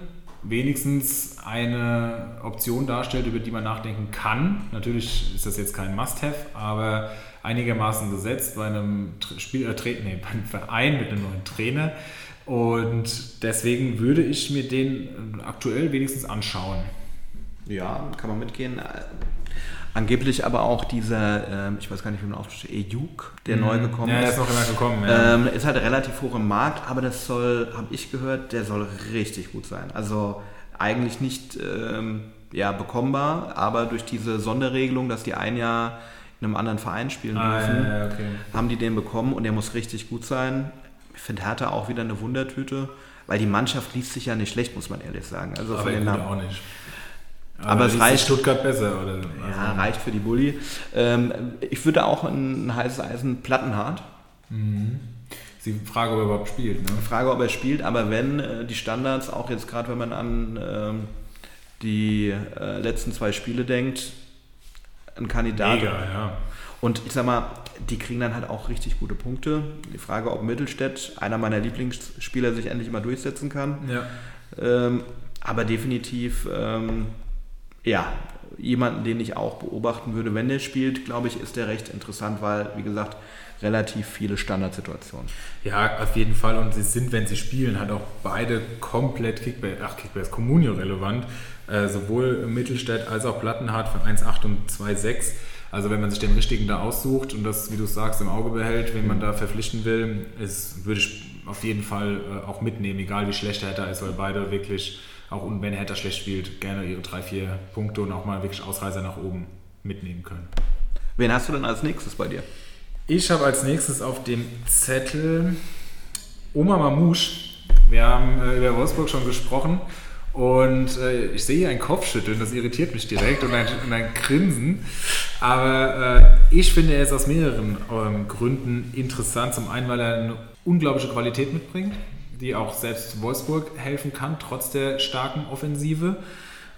wenigstens eine Option darstellt, über die man nachdenken kann. Natürlich ist das jetzt kein Must-Have, aber einigermaßen gesetzt bei einem Spiel, äh, nee, bei einem Verein mit einem neuen Trainer. Und deswegen würde ich mir den aktuell wenigstens anschauen. Ja, kann man mitgehen. Angeblich aber auch dieser, ähm, ich weiß gar nicht, wie man ausspricht, Ejuk, der mhm. neu gekommen ja, ist. Ja, ist noch immer gekommen. Ja. Ähm, ist halt relativ hoch im Markt, aber das soll, habe ich gehört, der soll richtig gut sein. Also eigentlich nicht ähm, ja, bekommbar, aber durch diese Sonderregelung, dass die ein Jahr in einem anderen Verein spielen ah, dürfen, ja, okay. haben die den bekommen und der muss richtig gut sein. Ich finde Hertha auch wieder eine Wundertüte, weil die Mannschaft liest sich ja nicht schlecht, muss man ehrlich sagen. Also aber von den Namen. auch nicht. Aber, aber es reicht. Stuttgart besser, oder? Also ja, reicht für die Bulli. Ähm, ich würde auch ein heißes Eisen Plattenhart. Mhm. Die Frage, ob er überhaupt spielt. Ne? Frage, ob er spielt, aber wenn äh, die Standards, auch jetzt gerade wenn man an ähm, die äh, letzten zwei Spiele denkt, ein Kandidat. Mega, ja. Und ich sag mal, die kriegen dann halt auch richtig gute Punkte. Die Frage, ob Mittelstädt, einer meiner Lieblingsspieler, sich endlich mal durchsetzen kann. Ja. Ähm, aber definitiv ähm, ja, jemanden, den ich auch beobachten würde, wenn der spielt, glaube ich, ist der recht interessant, weil, wie gesagt, relativ viele Standardsituationen. Ja, auf jeden Fall. Und sie sind, wenn sie spielen, halt auch beide komplett Kickbase, ach, Kickbase Communio relevant. Äh, sowohl Mittelstädt als auch Plattenhardt für 1,8 und 2,6. Also wenn man sich den richtigen da aussucht und das, wie du sagst, im Auge behält, wen man da verpflichten will, ist, würde ich auf jeden Fall äh, auch mitnehmen, egal wie schlecht er da ist, weil beide wirklich auch wenn Hertha schlecht spielt, gerne ihre drei, vier Punkte und auch mal wirklich Ausreißer nach oben mitnehmen können. Wen hast du denn als nächstes bei dir? Ich habe als nächstes auf dem Zettel Oma Mamouche. Wir haben äh, über Wolfsburg schon gesprochen und äh, ich sehe hier ein Kopfschütteln, das irritiert mich direkt und ein, und ein Grinsen. Aber äh, ich finde er ist aus mehreren ähm, Gründen interessant. Zum einen, weil er eine unglaubliche Qualität mitbringt die auch selbst Wolfsburg helfen kann, trotz der starken Offensive.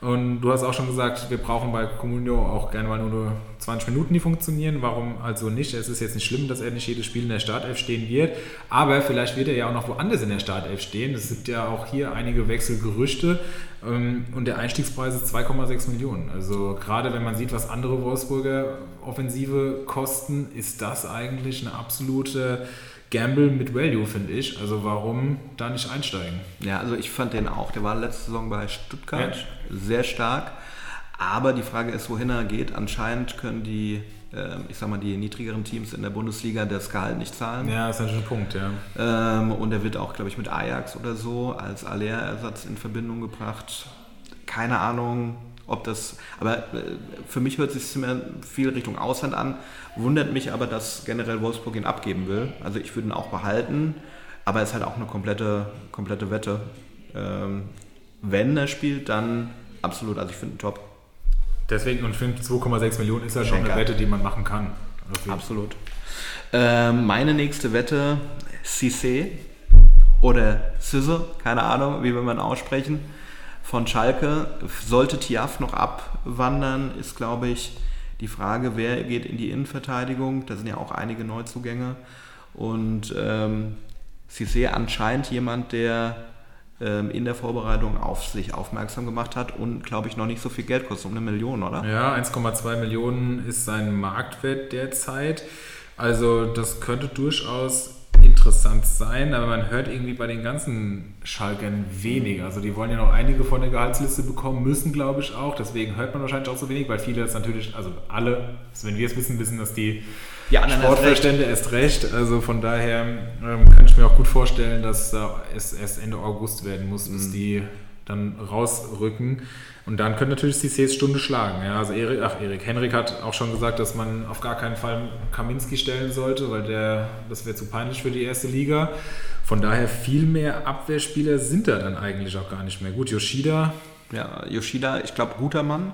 Und du hast auch schon gesagt, wir brauchen bei Comunio auch gerne mal nur 20 Minuten, die funktionieren. Warum also nicht? Es ist jetzt nicht schlimm, dass er nicht jedes Spiel in der Startelf stehen wird. Aber vielleicht wird er ja auch noch woanders in der Startelf stehen. Es gibt ja auch hier einige Wechselgerüchte. Ähm, und der Einstiegspreis ist 2,6 Millionen. Also gerade wenn man sieht, was andere Wolfsburger Offensive kosten, ist das eigentlich eine absolute Gamble mit Value, finde ich. Also warum da nicht einsteigen? Ja, also ich fand den auch. Der war letzte Saison bei Stuttgart ja. sehr stark. Aber die Frage ist, wohin er geht. Anscheinend können die, äh, ich sag mal, die niedrigeren Teams in der Bundesliga das Gehalt nicht zahlen. Ja, das ist natürlich ein Punkt, ja. Ähm, und er wird auch, glaube ich, mit Ajax oder so als Aller-Ersatz in Verbindung gebracht. Keine Ahnung, ob das, aber äh, für mich hört es sich viel Richtung Ausland an. Wundert mich aber, dass generell Wolfsburg ihn abgeben will. Also ich würde ihn auch behalten, aber es ist halt auch eine komplette, komplette Wette. Ähm, wenn er spielt, dann absolut. Also ich finde ihn top. Deswegen, und ich finde 2,6 Millionen ist ja schon eine Wette, die man machen kann. Absolut. Ähm, meine nächste Wette, Cissé oder Cisse, keine Ahnung, wie will man aussprechen von Schalke. Sollte Tiaf noch abwandern, ist, glaube ich, die Frage, wer geht in die Innenverteidigung. Da sind ja auch einige Neuzugänge. Und ähm, Cissé anscheinend jemand, der ähm, in der Vorbereitung auf sich aufmerksam gemacht hat und, glaube ich, noch nicht so viel Geld kostet, um eine Million, oder? Ja, 1,2 Millionen ist sein Marktwert derzeit. Also das könnte durchaus interessant sein, aber man hört irgendwie bei den ganzen Schalkern wenig. Also die wollen ja noch einige von der Gehaltsliste bekommen, müssen glaube ich auch. Deswegen hört man wahrscheinlich auch so wenig, weil viele das natürlich, also alle, also wenn wir es wissen, wissen, dass die, die Sportverstände erst recht. Also von daher ähm, kann ich mir auch gut vorstellen, dass äh, es erst Ende August werden muss, bis mhm. die dann rausrücken. Und dann könnte natürlich Cissés Stunde schlagen. Ja, also Erik, ach, Erik Henrik hat auch schon gesagt, dass man auf gar keinen Fall Kaminski stellen sollte, weil der, das wäre zu peinlich für die erste Liga. Von daher viel mehr Abwehrspieler sind da dann eigentlich auch gar nicht mehr. Gut, Yoshida. Ja, Yoshida, ich glaube, guter Mann.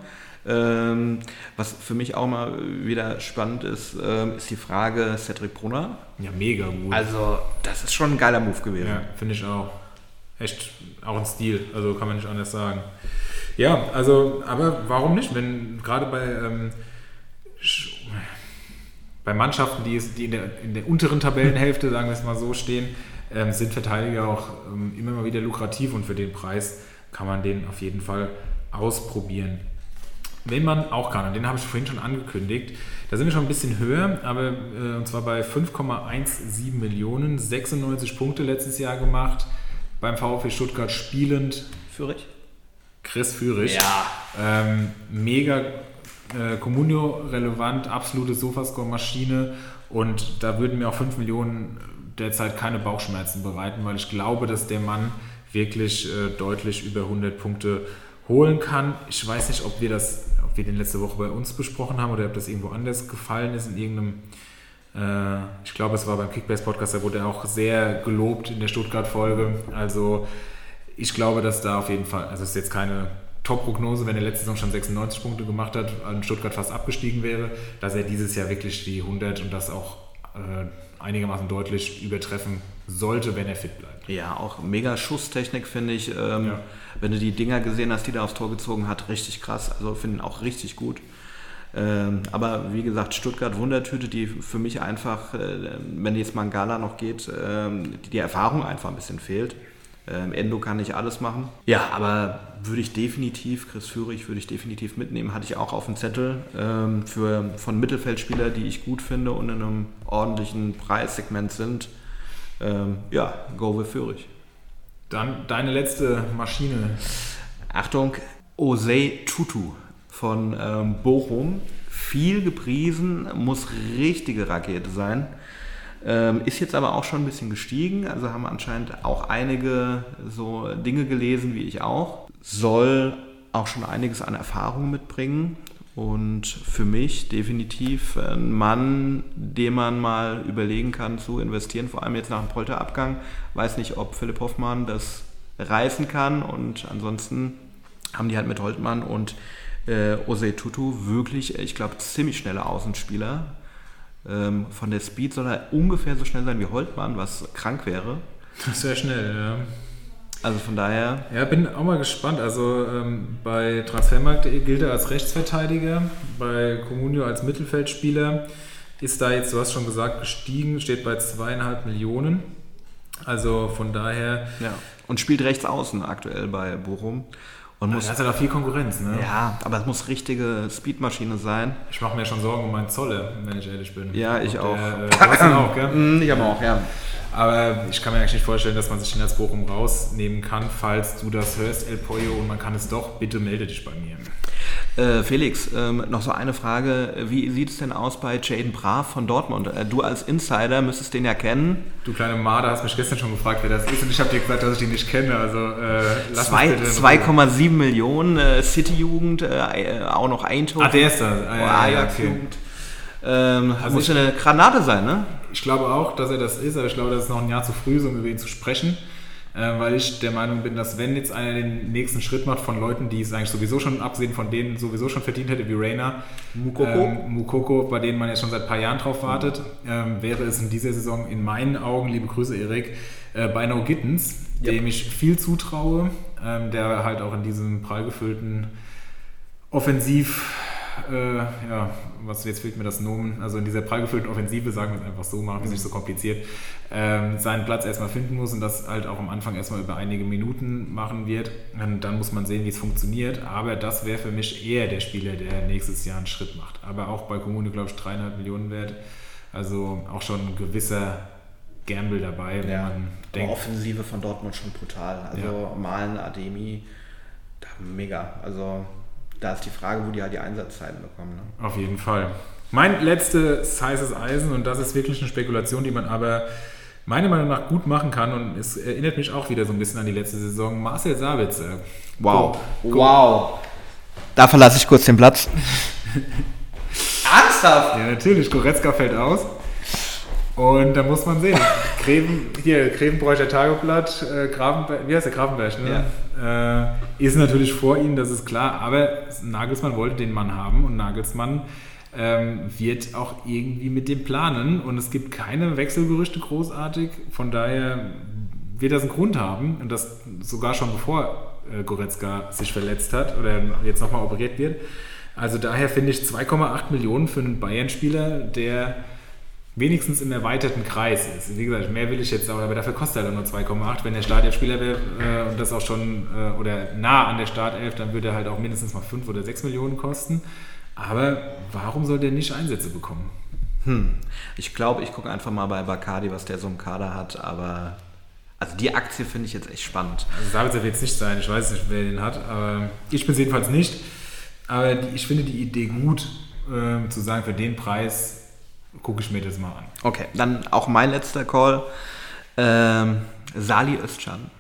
Ähm, was für mich auch mal wieder spannend ist, ähm, ist die Frage Cedric Brunner. Ja, mega gut. Also, das ist schon ein geiler Move gewesen. Ja, finde ich auch. Echt auch ein Stil, also kann man nicht anders sagen. Ja, also, aber warum nicht? Wenn gerade bei, ähm, bei Mannschaften, die, die in, der, in der unteren Tabellenhälfte, sagen wir es mal so, stehen, ähm, sind Verteidiger auch ähm, immer mal wieder lukrativ und für den Preis kann man den auf jeden Fall ausprobieren. Wenn man auch kann, und den habe ich vorhin schon angekündigt, da sind wir schon ein bisschen höher, aber äh, und zwar bei 5,17 Millionen, 96 Punkte letztes Jahr gemacht, beim VfB Stuttgart spielend. Führig? Chris Führig. Ja. Ähm, mega äh, Comunio-relevant, absolute Sofascore-Maschine und da würden mir auch 5 Millionen derzeit keine Bauchschmerzen bereiten, weil ich glaube, dass der Mann wirklich äh, deutlich über 100 Punkte holen kann. Ich weiß nicht, ob wir das, ob wir den letzte Woche bei uns besprochen haben oder ob das irgendwo anders gefallen ist in irgendeinem ich glaube, es war beim Kickbase Podcast, da wurde er auch sehr gelobt in der Stuttgart-Folge. Also ich glaube, dass da auf jeden Fall, also es ist jetzt keine Top-Prognose, wenn er letzte Saison schon 96 Punkte gemacht hat, und Stuttgart fast abgestiegen wäre, dass er dieses Jahr wirklich die 100 und das auch äh, einigermaßen deutlich übertreffen sollte, wenn er fit bleibt. Ja, auch mega Schusstechnik finde ich. Ähm, ja. Wenn du die Dinger gesehen hast, die er aufs Tor gezogen hat, richtig krass. Also finde ich auch richtig gut. Ähm, aber wie gesagt, Stuttgart Wundertüte, die für mich einfach, äh, wenn jetzt Mangala noch geht, ähm, die, die Erfahrung einfach ein bisschen fehlt. Ähm, Endo kann nicht alles machen. Ja, aber würde ich definitiv, Chris Führig würde ich definitiv mitnehmen, hatte ich auch auf dem Zettel für, von Mittelfeldspieler, die ich gut finde und in einem ordentlichen Preissegment sind. Ja, go with Führig. Dann deine letzte Maschine. Achtung, Osei Tutu von ähm, Bochum. Viel gepriesen, muss richtige Rakete sein. Ähm, ist jetzt aber auch schon ein bisschen gestiegen, also haben anscheinend auch einige so Dinge gelesen, wie ich auch. Soll auch schon einiges an Erfahrung mitbringen und für mich definitiv ein Mann, dem man mal überlegen kann zu investieren, vor allem jetzt nach dem Polterabgang. Weiß nicht, ob Philipp Hoffmann das reißen kann und ansonsten haben die halt mit Holtmann und äh, Osei Tutu wirklich, ich glaube, ziemlich schneller Außenspieler. Ähm, von der Speed soll er ungefähr so schnell sein wie Holtmann, was krank wäre. Sehr schnell, ja. Also von daher. Ja, bin auch mal gespannt. Also ähm, bei Transfermarkt.de gilt er als Rechtsverteidiger, bei Comunio als Mittelfeldspieler. Ist da jetzt, du hast schon gesagt, gestiegen, steht bei zweieinhalb Millionen. Also von daher. Ja. Und spielt rechts außen aktuell bei Bochum. Und muss, da ist ja da viel Konkurrenz, ne? ja, aber es muss richtige Speedmaschine sein. Ich mache mir schon Sorgen um meinen Zolle, wenn ich ehrlich bin. Ja, ich auch. Der, äh, du hast ihn auch, gell? Mm, Ich habe auch, ja. Aber ich kann mir eigentlich nicht vorstellen, dass man sich den als Bochum rausnehmen kann, falls du das hörst, El Pollo, und man kann es doch, bitte melde dich bei mir. Äh, Felix, ähm, noch so eine Frage. Wie sieht es denn aus bei Jaden Brav von Dortmund? Äh, du als Insider müsstest den ja kennen. Du kleine Marder hast mich gestern schon gefragt, wer das ist, und ich habe dir gesagt, dass ich ihn nicht kenne. Also äh, lass Zwei- uns bitte in Ruhe. 2,7 Millionen, äh, City-Jugend, äh, auch noch Eindhoven. Ah, der ist das. Ah, ja, ja, Ajax-Jugend. Ähm, Also muss ich- ja eine Granate sein, ne? Ich glaube auch, dass er das ist, aber ich glaube, das ist noch ein Jahr zu früh, so um über ihn zu sprechen. Äh, weil ich der Meinung bin, dass wenn jetzt einer den nächsten Schritt macht von Leuten, die es eigentlich sowieso schon, abgesehen von denen sowieso schon verdient hätte, wie Rainer, Mukoko. ähm, Mukoko, bei denen man jetzt schon seit ein paar Jahren drauf wartet, ähm, wäre es in dieser Saison in meinen Augen, liebe Grüße Erik, äh, Beino Gittens, Ja. dem ich viel zutraue, ähm, der halt auch in diesem prall gefüllten Offensiv, äh, ja, was jetzt fehlt mir das Nomen, also in dieser prall gefüllten Offensive, sagen wir es einfach so, machen wir es nicht so kompliziert, ähm, seinen Platz erstmal finden muss und das halt auch am Anfang erstmal über einige Minuten machen wird. Und dann muss man sehen, wie es funktioniert. Aber das wäre für mich eher der Spieler, der nächstes Jahr einen Schritt macht. Aber auch bei Kommune, glaube ich, dreieinhalb Millionen wert. Also auch schon ein gewisser Gamble dabei, wenn man Aber denkt, Offensive von Dortmund schon brutal. Also Malen, Ademi, mega. Also da ist die Frage, wo die halt die Einsatzzeiten bekommen. Ne? Auf jeden Fall. Mein letztes heißes Eisen, und das ist wirklich eine Spekulation, die man aber meiner Meinung nach gut machen kann, und es erinnert mich auch wieder so ein bisschen an die letzte Saison, Marcel Sabitzer. Wow. Go- Wow. Da verlasse ich kurz den Platz. Ernsthaft? Ja, natürlich, Goretzka fällt aus. Und da muss man sehen. Greven, hier, Grevenbräucher Tageblatt, äh, Gravenberg, wie heißt der Gravenberg, ne? Äh, ist natürlich vor ihnen, das ist klar, aber Nagelsmann wollte den Mann haben und Nagelsmann ähm, wird auch irgendwie mit dem planen und es gibt keine Wechselgerüchte großartig, von daher wird das einen Grund haben und das sogar schon bevor äh, Goretzka sich verletzt hat oder jetzt nochmal operiert wird. Also daher finde ich 2,8 Millionen für einen Bayern-Spieler, der wenigstens im erweiterten Kreis ist. Wie gesagt, mehr will ich jetzt auch, aber dafür kostet er dann nur 2,8. Wenn der Startelf-Spieler wäre äh, und das auch schon äh, oder nah an der Startelf, dann würde er halt auch mindestens mal 5 oder 6 Millionen kosten. Aber warum soll der nicht Einsätze bekommen? Hm. Ich glaube, ich gucke einfach mal bei Bacardi, was der so im Kader hat, aber also die Aktie finde ich jetzt echt spannend. Also Sabitzer wird es nicht sein, ich weiß nicht, wer den hat, aber ich bin es jedenfalls nicht. Aber die, ich finde die Idee gut, ähm, zu sagen, für den Preis gucke ich mir das mal an. Okay, dann auch mein letzter Call. Ähm, Sali Özcan.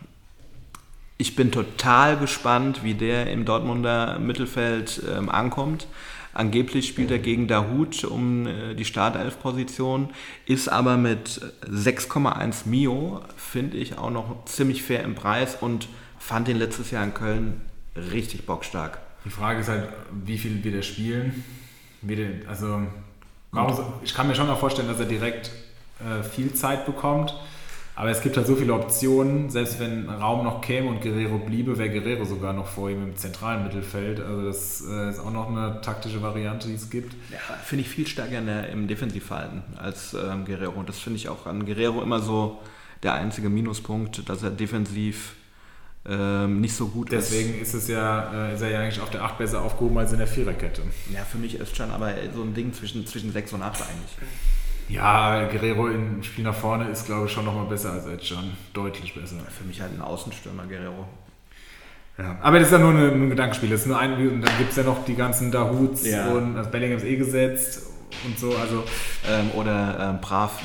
Ich bin total gespannt, wie der im Dortmunder Mittelfeld ähm, ankommt. Angeblich spielt er gegen Dahut um äh, die Startelf-Position, ist aber mit 6,1 Mio, finde ich, auch noch ziemlich fair im Preis und fand den letztes Jahr in Köln richtig bockstark. Die Frage ist halt, wie viel wird er spielen? Wird er, also, warum, ich kann mir schon auch vorstellen, dass er direkt äh, viel Zeit bekommt. Aber es gibt halt so viele Optionen. Selbst wenn Raum noch käme und Guerrero bliebe, wäre Guerrero sogar noch vor ihm im zentralen Mittelfeld. Also das äh, ist auch noch eine taktische Variante, die es gibt. Ja, finde ich viel stärker der, im Defensivverhalten als ähm, Guerrero. Und das finde ich auch an Guerrero immer so der einzige Minuspunkt, dass er defensiv ähm, nicht so gut Deswegen ist es ja, äh, ist er ja eigentlich auf der 8 besser aufgehoben als in der Viererkette. ist. Ja, für mich ist schon aber so ein Ding zwischen, zwischen 6 und 8 eigentlich. Ja, Guerrero im Spiel nach vorne ist, glaube ich, schon nochmal besser als Özcan. Deutlich besser. Für mich halt ein Außenstürmer, Guerrero. Ja. Aber das ist ja nur nur ein Gedankenspiel. Das ist nur ein, und dann gibt es ja noch die ganzen Dahuts Ja. und das Bellingham ist eh gesetzt und so. Also Ähm, oder ähm, Brav.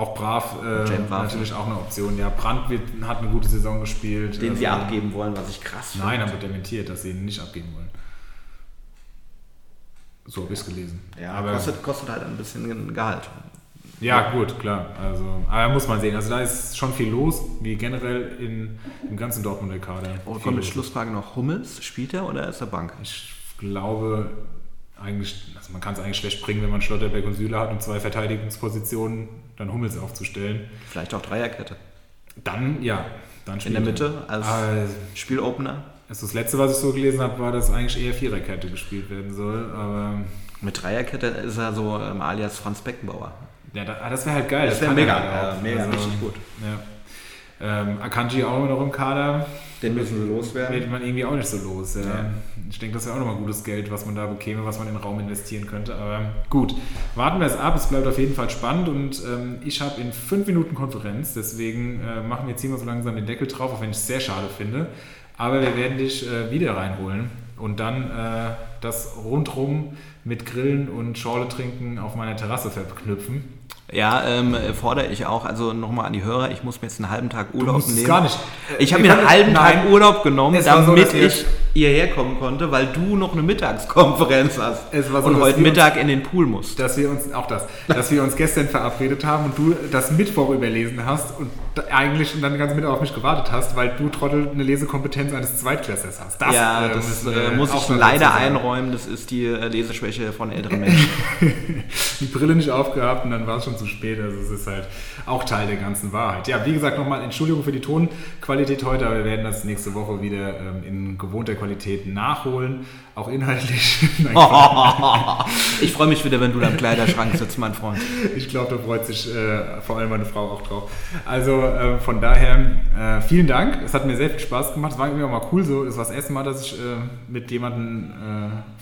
Auch brav, äh, natürlich auch eine Option. Ja, Brandt wird, hat eine gute Saison gespielt. Den also, sie abgeben wollen, was ich krass finde. Nein, haben wir dementiert, dass sie ihn nicht abgeben wollen. So habe ich es gelesen. Ja, aber, kostet, kostet halt ein bisschen Gehalt. ja, gut, klar. Also, aber muss man sehen. Also da ist schon viel los, wie generell in, im ganzen Dortmunder Kader. Oh, kommt mit. Schlussfrage noch. Hummels, spielt er oder ist er Bank? Ich glaube, eigentlich, also man kann es eigentlich schlecht bringen, wenn man Schlotterbeck und Süle hat, um zwei Verteidigungspositionen dann Hummels aufzustellen. Vielleicht auch Dreierkette. Dann, ja, Dann in der er. Mitte als Ah, Spielopener. Also das letzte, was ich so gelesen habe, war, dass eigentlich eher Viererkette gespielt werden soll. Aber Mit Dreierkette ist er so ähm, alias Franz Beckenbauer. ja, ah, das wäre halt geil. Das wär kann mega, er halt ja, mega, richtig gut. Ja. Ähm, Akanji auch noch im Kader. Den müssen sie loswerden. Wird man irgendwie auch nicht so los. Ja. Ja. Ich denke, das wäre auch nochmal gutes Geld, was man da bekäme, was man in den Raum investieren könnte. Aber gut, warten wir es ab. Es bleibt auf jeden Fall spannend und ähm, ich habe in fünf Minuten Konferenz. Deswegen äh, machen wir jetzt hier mal so langsam den Deckel drauf, auch wenn ich es sehr schade finde. Aber wir werden dich äh, wieder reinholen und dann äh, das rundrum mit Grillen und Schorle trinken auf meiner Terrasse verknüpfen. Ja, ähm, fordere ich auch. Also nochmal an die Hörer, ich muss mir jetzt einen halben Tag Urlaub nehmen. gar nicht. Ich habe mir einen halben Tag Nein. Urlaub genommen, so, damit wir- ich hierher kommen konnte, weil du noch eine Mittagskonferenz hast. So, und heute wir uns- Mittag in den Pool musst. dass wir uns auch das, dass wir uns gestern verabredet haben und du das Mittwoch überlesen hast und eigentlich dann ganz Mittwoch auf mich gewartet hast, weil du Trottel eine Lesekompetenz eines Zweitklässlers hast. Das, ja, äh, das wir äh, muss ich leider einräumen. Das ist die äh, Leseschwäche von älteren Menschen. Die Brille nicht aufgehabt und dann war es schon zu spät. Also es ist halt auch Teil der ganzen Wahrheit. Ja, wie gesagt, nochmal Entschuldigung für die Tonqualität heute, aber wir werden das nächste Woche wieder ähm, in gewohnter Qualität nachholen. Auch inhaltlich. Nein, ich freue mich wieder, wenn du da im Kleiderschrank sitzt, mein Freund. Ich glaube, da freut sich äh, vor allem meine Frau auch drauf. Also äh, von daher äh, vielen Dank. Es hat mir sehr viel Spaß gemacht. Es war irgendwie auch mal cool. So, es war das erste Mal, dass ich äh, mit jemandem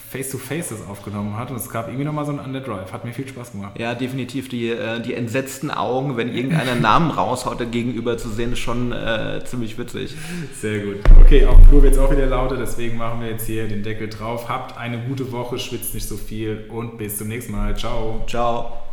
äh, face to face das aufgenommen hat und es gab irgendwie nochmal so einen Underdrive. Hat mir viel Spaß gemacht. Ja, definitiv. Die, äh, die entsetzten Augen, wenn irgendeiner Namen raushaut, gegenüber zu sehen, ist schon äh, ziemlich witzig. Sehr gut. Okay, auch Flo wird jetzt auch wieder lauter, deswegen machen wir jetzt hier den Deckel drauf. Habt eine gute Woche, schwitzt nicht so viel und bis zum nächsten Mal. Ciao. Ciao.